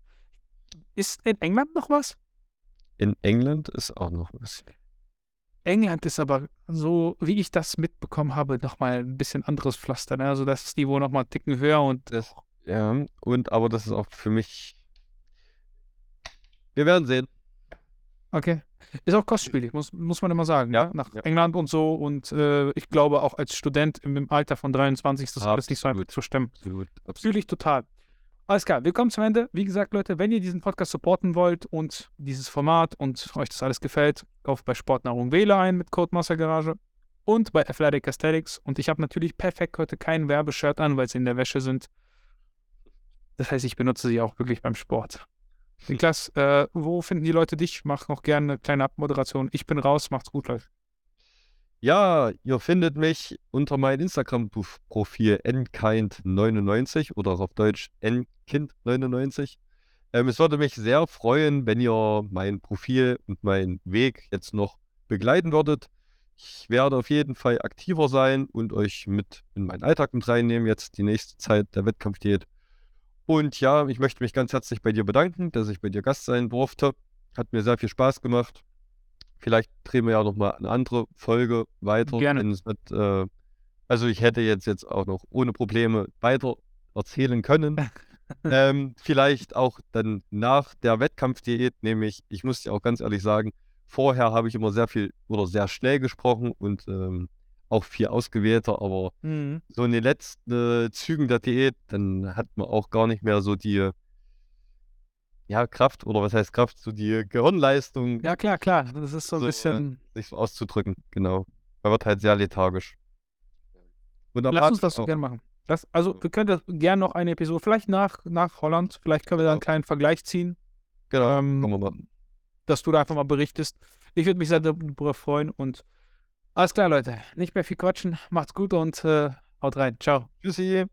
Ist in England noch was? In England ist auch noch was. England ist aber so, wie ich das mitbekommen habe, nochmal ein bisschen anderes Pflaster. Ne? Also das ist Niveau nochmal einen Ticken höher und Das, ja, und aber das ist auch für mich. Wir werden sehen. Okay. Ist auch kostspielig, muss, muss man immer sagen. Ja, ne? Nach ja. England und so. Und äh, ich glaube, auch als Student im, Alter von 23 ist das alles nicht so einfach Absolut. zu stemmen. Absolut. absolut. Fühle ich total. Alles klar, wir kommen zum Ende. Wie gesagt, Leute, wenn ihr diesen Podcast supporten wollt und dieses Format und euch das alles gefällt, kauft bei Sportnahrung Wähle ein mit Code Garage und bei Athletic Aesthetics. Und ich habe natürlich perfekt heute kein Werbeshirt an, weil sie in der Wäsche sind. Das heißt, ich benutze sie auch wirklich beim Sport. Niklas, äh, wo finden die Leute dich? Mach noch gerne eine kleine Abmoderation. Ich bin raus, macht's gut, Leute. Ja, ihr findet mich unter meinem Instagram-Profil nkind99 oder auf Deutsch nkind99. Ähm, es würde mich sehr freuen, wenn ihr mein Profil und meinen Weg jetzt noch begleiten würdet. Ich werde auf jeden Fall aktiver sein und euch mit in meinen Alltag mit reinnehmen, jetzt die nächste Zeit der Wettkampfdiät. Und ja, ich möchte mich ganz herzlich bei dir bedanken, dass ich bei dir Gast sein durfte. Hat mir sehr viel Spaß gemacht. Vielleicht drehen wir ja noch mal eine andere Folge weiter. Gerne. Mit, äh, also ich hätte jetzt, jetzt auch noch ohne Probleme weiter erzählen können. ähm, vielleicht auch dann nach der Wettkampfdiät, nämlich, ich muss dir auch ganz ehrlich sagen, vorher habe ich immer sehr viel oder sehr schnell gesprochen und ähm, auch viel ausgewählter, aber Mhm. so in den letzten äh, Zügen der Diät, dann hat man auch gar nicht mehr so die ja, Kraft oder was heißt Kraft, so die Gehirnleistung, Ja, klar, klar. Das ist so ein So, äh, bisschen. sich so auszudrücken. Genau. Man wird halt sehr lethargisch. Wunderbar. Lass uns das so Auch- gerne machen. Das, also, wir können das gerne noch eine Episode, vielleicht nach, nach Holland, vielleicht können wir da einen Genau. kleinen Vergleich ziehen, Genau. ähm, dass du da einfach mal berichtest. Ich würde mich sehr darüber freuen und alles klar, Leute. Nicht mehr viel quatschen. Macht's gut und äh, haut rein. Ciao. Tschüssi.